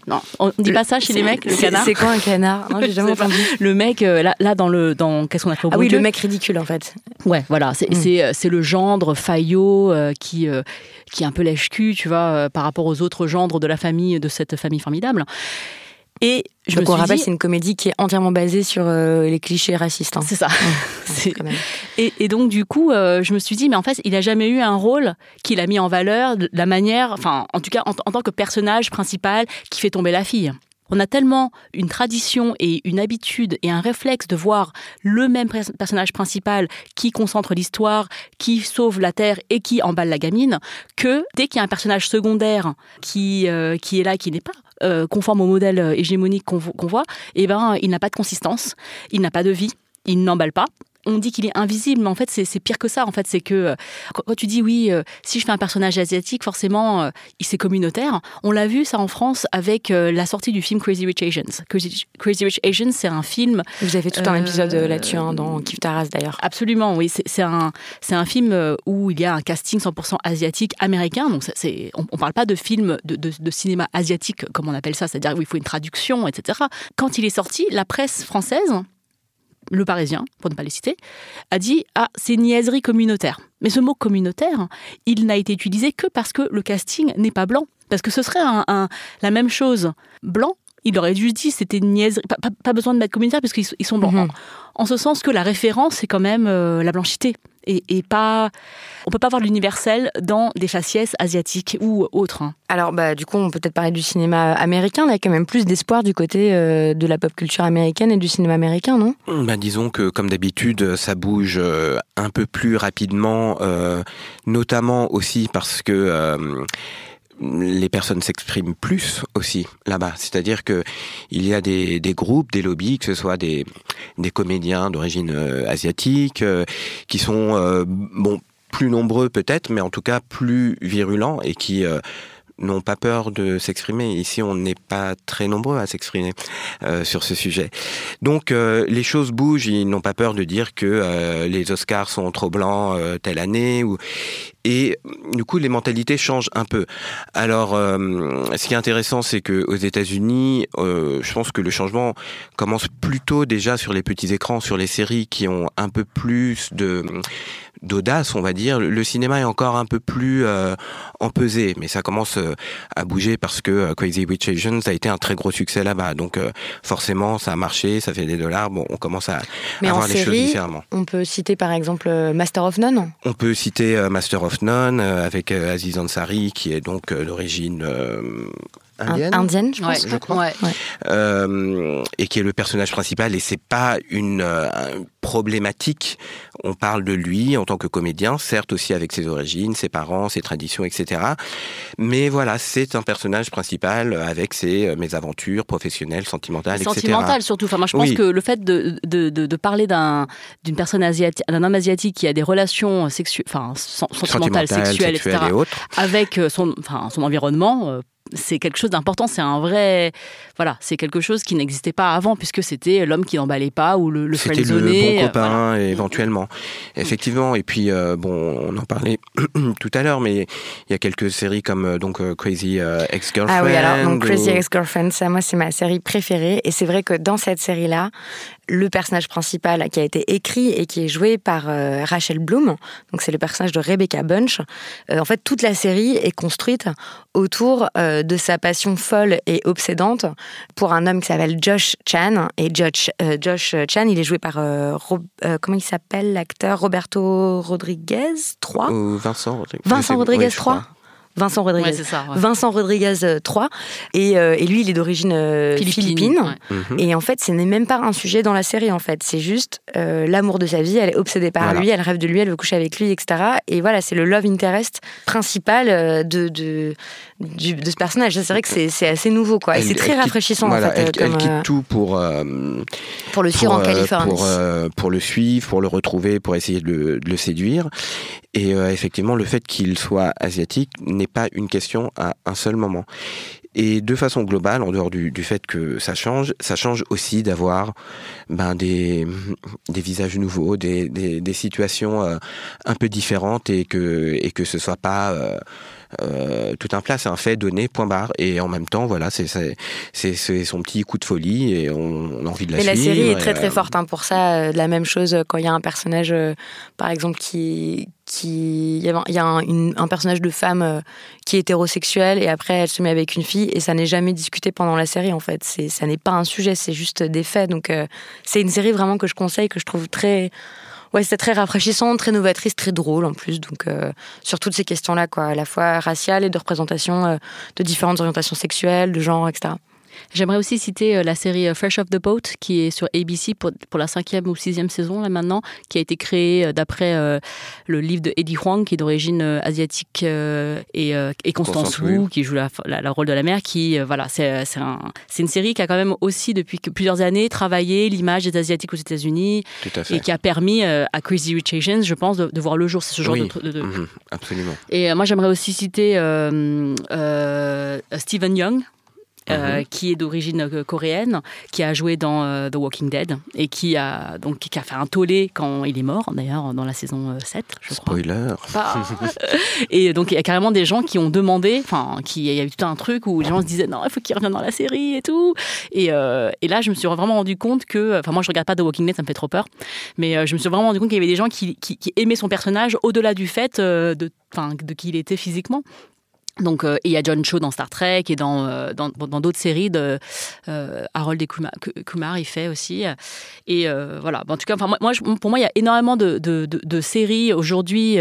Non, on dit pas ça chez les mecs, le canard. C'est quoi un canard? Non, j'ai *laughs* jamais entendu. Le mec, euh, là, là, dans le. Dans, Qu'est-ce qu'on a fait Ah oui, le mec ridicule, en fait. Ouais, voilà, c'est Mm. c'est, euh, c'est le gendre faillot euh, qui, euh, qui est un peu lèche-cul, tu vois, euh, par rapport aux autres gendres de la famille, de cette famille formidable. Et je Donc, me on rappelle, dit, c'est une comédie qui est entièrement basée sur euh, les clichés racistes. hein. c'est ça. *laughs* C'est- Quand même. Et, et donc du coup, euh, je me suis dit, mais en fait, il a jamais eu un rôle qu'il a mis en valeur de la manière, enfin, en tout cas, en, en tant que personnage principal qui fait tomber la fille. On a tellement une tradition et une habitude et un réflexe de voir le même pers- personnage principal qui concentre l'histoire, qui sauve la Terre et qui emballe la gamine, que dès qu'il y a un personnage secondaire qui, euh, qui est là, qui n'est pas euh, conforme au modèle euh, hégémonique qu'on vo- qu'on voit, eh ben, il n'a pas de consistance, il n'a pas de vie, il n'emballe pas. On dit qu'il est invisible, mais en fait, c'est pire que ça. En fait, c'est que euh, quand, tu dis oui, euh, si je fais un personnage asiatique, forcément, euh, il c'est communautaire. On l'a vu ça en France avec euh, la sortie du film Crazy Rich Asians. Crazy, Crazy Rich Asians, c'est un film Vous avez fait tout un Euh, épisode euh, là-dessus, hein, dans Kif Taras, d'ailleurs. Absolument, oui. C'est un, c'est un film euh, où il y a un casting 100% asiatique américain. Donc, c'est, on ne parle pas de film de, de- de cinéma asiatique, comme on appelle ça, c'est-à-dire où il faut une traduction, etc. Quand il est sorti, la presse française, Le Parisien, pour ne pas les citer, a dit Ah, c'est niaiserie communautaire. Mais ce mot communautaire, il n'a été utilisé que parce que le casting n'est pas blanc. Parce que ce serait un- un- la même chose blanc. Il aurait dû dire c'était niaiserie. Pas, pas- pas besoin de mettre communautaire parce qu'ils sont- ils sont blancs. Mhm. En ce sens que la référence, c'est quand même euh, la blanchité. Et, et pas. On peut pas voir l'universel dans des faciès asiatiques ou autres. hein. Alors, bah, du coup, on peut peut-être parler du cinéma américain. Là, il y a quand même plus d'espoir du côté euh, de la pop culture américaine et du cinéma américain, non? Ben, disons que, comme d'habitude, ça bouge euh, un peu plus rapidement, euh, notamment aussi parce que euh, les personnes s'expriment plus aussi là-bas. C'est-à-dire que il y a des, groupes, des lobbies, que ce soit des, des comédiens d'origine euh, asiatique, euh, qui sont euh, bon plus nombreux peut-être, mais en tout cas plus virulents et qui n'ont pas peur de s'exprimer. Ici, on n'est pas très nombreux à s'exprimer sur ce sujet. Donc, les choses bougent. Ils n'ont pas peur de dire que les Oscars sont trop blancs telle année. Ou... Et du coup, les mentalités changent un peu. Alors, euh, ce qui est intéressant, c'est que aux États-Unis, euh, je pense que le changement commence plutôt déjà sur les petits écrans, sur les séries qui ont un peu plus de d'audace, on va dire. Le cinéma est encore un peu plus euh, empesé, mais ça commence euh, à bouger parce que Crazy Rich Asians a été un très gros succès là-bas. Donc forcément, ça a marché, ça fait des dollars. Bon, on commence à, Mais à voir les choses différemment. on peut citer par exemple Master of None? On peut citer Master of Euh, avec euh, Aziz Ansari, qui est donc d'origine euh, indienne. Indienne, je Ouais, pense. je crois. Ouais. euh, et qui est le personnage principal. Et c'est pas une euh, problématique. On parle de lui en tant que comédien, certes aussi avec ses origines, ses parents, ses traditions, etc. Mais voilà, c'est un personnage principal avec ses euh, mésaventures professionnelles, sentimentales, etc. Sentimental surtout. Enfin, moi, je pense Oui. que le fait de, de, de, de parler d'un d'une personne asiatique, d'un homme asiatique qui a des relations sexuelles, enfin sen- sentimentales, sexuelles, etc., et avec son, enfin, son environnement. euh, c'est quelque chose d'important, c'est un vrai, voilà, c'est quelque chose qui n'existait pas avant puisque c'était l'homme qui n'emballait pas ou le, le C'était le bon euh, copain, voilà. éventuellement. Effectivement. Et puis, euh, bon, on en parlait *clears throat* tout à l'heure, mais il y a quelques séries comme euh, donc Crazy euh, Ex-Girlfriend. Ah oui, alors donc Crazy ou- Ex-Girlfriend, ça, moi, c'est ma série préférée. Et c'est vrai que dans cette série-là, le personnage principal qui a été écrit et qui est joué par euh, Rachel Bloom, donc c'est le personnage de Rebecca Bunch. euh, en fait, toute la série est construite autour euh, de sa passion folle et obsédante pour un homme qui s'appelle Josh Chan. Et Josh, Josh Chan, il est joué par Rob- comment il s'appelle l'acteur? Roberto Rodriguez 3 Ou Vincent Rodriguez. Vincent Rodriguez. 3 Vincent Rodriguez. Ouais, c'est ça. ouais. Vincent Rodriguez euh, 3 et, euh, et lui il est d'origine euh, philippine, ouais. Mhm. et en fait ce n'est même pas un sujet dans la série en fait c'est juste euh, l'amour de sa vie elle est obsédée par Voilà. lui elle rêve de lui elle veut coucher avec lui etc et voilà c'est le love interest principal euh, de, de, de ce personnage c'est vrai que c'est c'est assez nouveau quoi et c'est très elle quitte- rafraîchissant voilà, en fait euh, elle, quitte euh, tout pour euh, pour le suivre pour, en euh, Californie pour, euh, pour le suivre, pour le retrouver, pour essayer de le, de le séduire. Et euh, effectivement, le fait qu'il soit asiatique n'est pas une question à un seul moment. Et de façon globale, en dehors du, du fait que ça change, ça change aussi d'avoir ben, des, des visages nouveaux, des, des, des situations euh, un peu différentes et que, et que ce soit pas euh, euh, tout un plat, c'est un fait donné, point barre. Et en même temps, voilà, c'est son petit coup de folie et on, on a envie de la Mais la série est très très forte hein, pour ça. La même chose quand il y a un personnage, par exemple, qui il y a, un- personnage de femme euh, qui est hétérosexuel et après elle se met avec une fille et ça n'est jamais discuté pendant la série en fait. C'est ça n'est pas un sujet, c'est juste des faits. Donc euh, c'est une série vraiment que je conseille, que je trouve très Ouais, c'était très rafraîchissant, très novatrice, très drôle en plus. Donc, euh, sur toutes ces questions-là, quoi, à la fois raciales et de représentation de différentes orientations sexuelles, de genre, etc. J'aimerais aussi citer euh, la série euh, Fresh Off the Boat, qui est sur ABC pour, pour la cinquième ou sixième saison, là maintenant, qui a été créée euh, d'après euh, le livre de Eddie Huang, qui est d'origine euh, asiatique, euh, et, et Constance Constance Wu, qui joue la, la- le rôle de la mère, qui, voilà, c'est un- une série qui a quand même aussi, depuis plusieurs années, travaillé l'image des Asiatiques aux États-Unis, et qui a permis à Crazy Rich Asians, je pense, de, de voir le jour. C'est ce genre Oui. de- de- Mhm, absolument. et moi, j'aimerais aussi citer Stephen Young. Euh, Mhm. qui est d'origine euh, coréenne, qui a joué dans euh, The Walking Dead et qui a donc qui a fait un tollé quand il est mort d'ailleurs dans la saison euh, 7, je crois. Spoiler. Pas- *laughs* et donc il y a carrément des gens qui ont demandé, enfin, qui il y a eu tout un truc où les gens se disaient non, il faut qu'il revienne dans la série et tout. Et, euh, et là, je me suis vraiment rendu compte que, enfin, moi, je regarde pas The Walking Dead, ça me fait trop peur, mais je me suis vraiment rendu compte qu'il y avait des gens qui, qui, qui aimaient son personnage au-delà du fait de, de qui il était physiquement. Donc, euh, il y a John Cho dans Star Trek et dans euh, dans d'autres séries de euh, Harold et Kumar, Kumar, il fait aussi. Et voilà. en tout cas, enfin moi, pour moi, il y a énormément de de, de, de séries aujourd'hui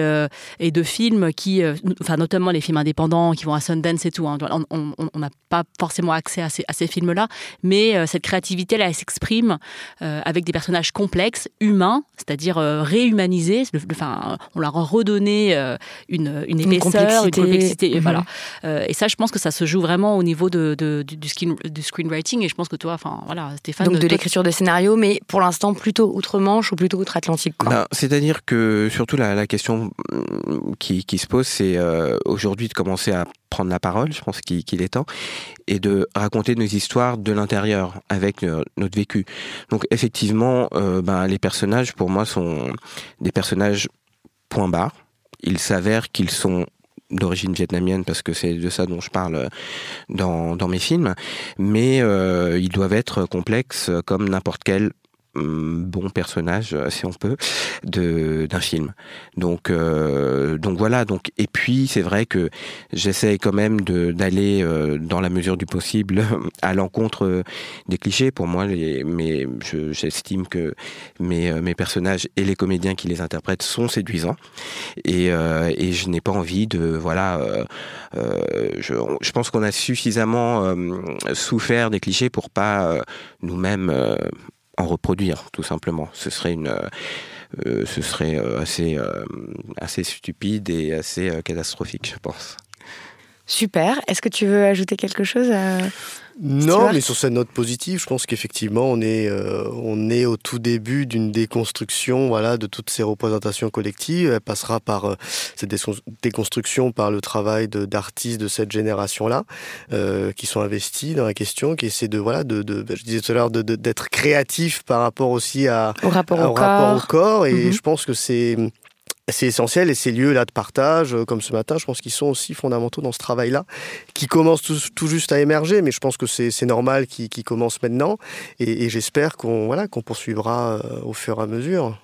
et de films qui, enfin notamment les films indépendants qui vont à Sundance et tout. Hein. On n'a pas forcément accès à ces, à ces films-là, mais cette créativité là, elle s'exprime avec des personnages complexes, humains, c'est-à-dire réhumanisés. Enfin, on leur a redonné une une épaisseur, une complexité. Une Voilà. Euh, et ça, je pense que ça se joue vraiment au niveau de, de, du, screen, du, screenwriting. Et je pense que toi, enfin voilà, Stéphane. Donc de, l'écriture de scénario, mais pour l'instant plutôt outre-Manche ou plutôt outre-Atlantique. Ben, C'est-à-dire que surtout la, la question mm, qui, qui, se pose, c'est euh, aujourd'hui de commencer à prendre la parole, je pense qu'il est temps, et de raconter nos histoires de l'intérieur avec euh, notre vécu. Donc effectivement, euh, ben, les personnages pour moi sont des personnages point barre. Il s'avère qu'ils sont d'origine vietnamienne parce que c'est de ça dont je parle euh, dans, mes films, mais euh, ils doivent être complexes comme n'importe quel bon personnage, euh, si on peut, d'un film. Donc euh, donc voilà. Donc et puis c'est vrai que j'essaie quand même d'aller euh, dans la mesure du possible *laughs* à l'encontre des clichés. Pour moi, mais j'estime que mes mes personnages et les comédiens qui les interprètent sont séduisants et et je n'ai pas envie de voilà. je, je pense qu'on a suffisamment souffert des clichés pour pas nous-mêmes en reproduire, tout simplement. Ce serait une, euh, ce serait euh, assez, euh, assez stupide et assez catastrophique, je pense. Super. Est-ce que tu veux ajouter quelque chose non, mais sur cette note positive, je pense qu'effectivement, on est, euh, on est au tout début d'une déconstruction voilà, de toutes ces représentations collectives. Elle passera par euh, cette déconstruction par le travail d'artistes de, cette génération-là, euh, qui sont investis dans la question, qui essaient de, voilà, de, de je disais tout à l'heure, d'être créatifs par rapport aussi à, au rapport, au, rapport au corps. Et mm-hmm. je pense que c'est c'est essentiel et ces lieux-là de partage, euh, comme ce matin, je pense qu'ils sont aussi fondamentaux dans ce travail-là, qui commence tout, juste à émerger, mais je pense que c'est normal qu'il commence maintenant et, j'espère qu'on voilà, qu'on poursuivra euh, au fur et à mesure.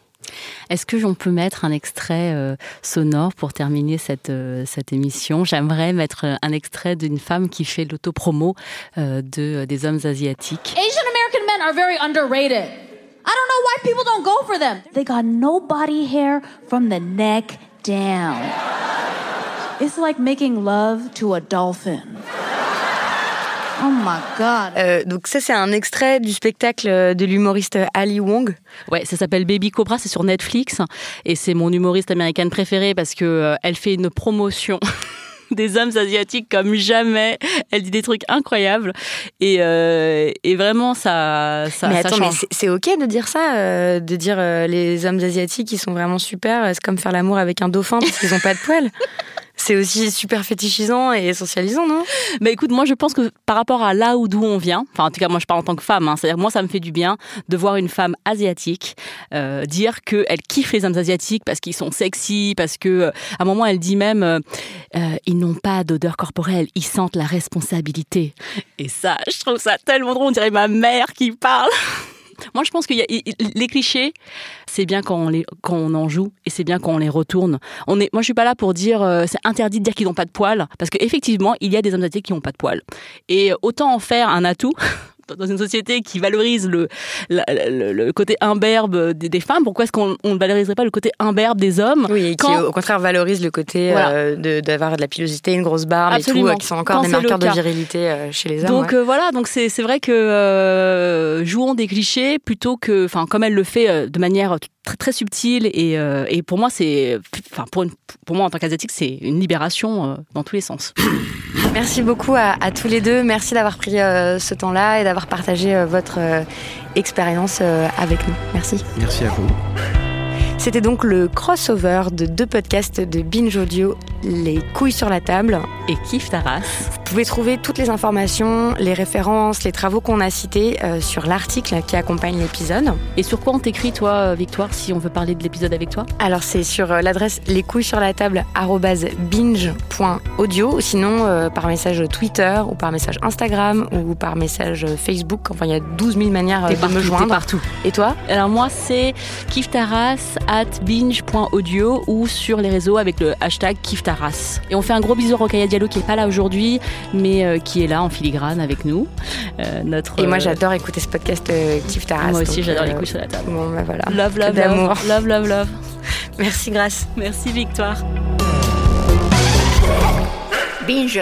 Est-ce que j'en peut mettre un extrait euh, sonore pour terminer cette, cette émission? J'aimerais mettre un extrait d'une femme qui fait l'autopromo de, des hommes asiatiques. Asian American men are very underrated. I don't know why people don't go for them. They got no body hair from the neck down. It's like making love to a dolphin. Oh my God. Euh, donc ça c'est un extrait du spectacle de l'humoriste Ali Wong. Ouais, ça s'appelle Baby Cobra, c'est sur Netflix et c'est mon humoriste américaine préférée parce que euh, elle fait une promotion *laughs* *laughs* des hommes asiatiques comme jamais. Elle dit des trucs incroyables. Et, euh, et vraiment, ça, ça, mais attends, mais c'est ok de dire ça, euh, de dire euh, les hommes asiatiques, ils sont vraiment super. C'est comme faire l'amour avec un dauphin parce qu'ils n'ont pas de poils. *laughs* c'est aussi super fétichisant et essentialisant, non? Mais écoute, moi je pense que par rapport à là où d'où on vient, enfin en tout cas moi je parle en tant que femme, hein, c'est-à-dire moi ça me fait du bien de voir une femme asiatique euh, dire qu'elle kiffe les hommes asiatiques parce qu'ils sont sexy, parce que euh, à un moment elle dit même euh, ils n'ont pas d'odeur corporelle, ils sentent la responsabilité. Et ça, je trouve ça tellement drôle, on dirait ma mère qui parle. *laughs* Moi, je pense que les clichés, c'est bien quand on, les, quand on en joue et c'est bien quand on les retourne. On est, moi, je suis pas là pour dire euh, c'est interdit de dire qu'ils n'ont pas de poils parce qu'effectivement, il y a des hommes asiatiques qui n'ont pas de poils. Et autant en faire un atout *laughs* dans une société qui valorise le, le, côté imberbe des, femmes, pourquoi est-ce qu'on ne valoriserait pas le côté imberbe des hommes Oui, et qui au contraire valorise le côté euh, d'avoir de, la pilosité, une grosse barbe et tout, euh, qui sont encore des marqueurs de virilité euh, chez les hommes. Donc voilà, donc c'est vrai que jouons des clichés plutôt que, enfin, comme elle le fait de manière très, très subtile et, et pour moi c'est, enfin pour, pour moi en tant qu'asiatique c'est une libération dans tous les sens. Merci beaucoup à, tous les deux, merci d'avoir pris ce temps-là et d'avoir partagé euh, votre euh, expérience euh, avec nous. Merci. Merci à vous. C'était donc le crossover de deux podcasts de Binge Audio, Les couilles sur la table et Kif Taras. Vous pouvez trouver toutes les informations, les références, les travaux qu'on a cités euh, sur l'article qui accompagne l'épisode. Et sur quoi on t'écrit, toi, euh, Victoire, si on veut parler de l'épisode avec toi? Alors, c'est sur euh, l'adresse les couilles sur la table binge.audio, sinon par message Twitter ou par message Instagram ou par message Facebook. Enfin, il y a 12 000 manières de me joindre. partout. Et toi? Alors, moi, c'est Kif Taras at binge.audio ou sur les réseaux avec le hashtag Kiftaras. Et on fait un gros bisou à Rokaya Diallo qui est pas là aujourd'hui, mais euh, qui est là en filigrane avec nous. Euh, notre, Et moi j'adore écouter ce podcast Kiftaras. Moi aussi j'adore les couilles sur la table. Bon bah voilà. Love, love, love. Love, love, love. Merci Grâce. Merci Victoire. Binge.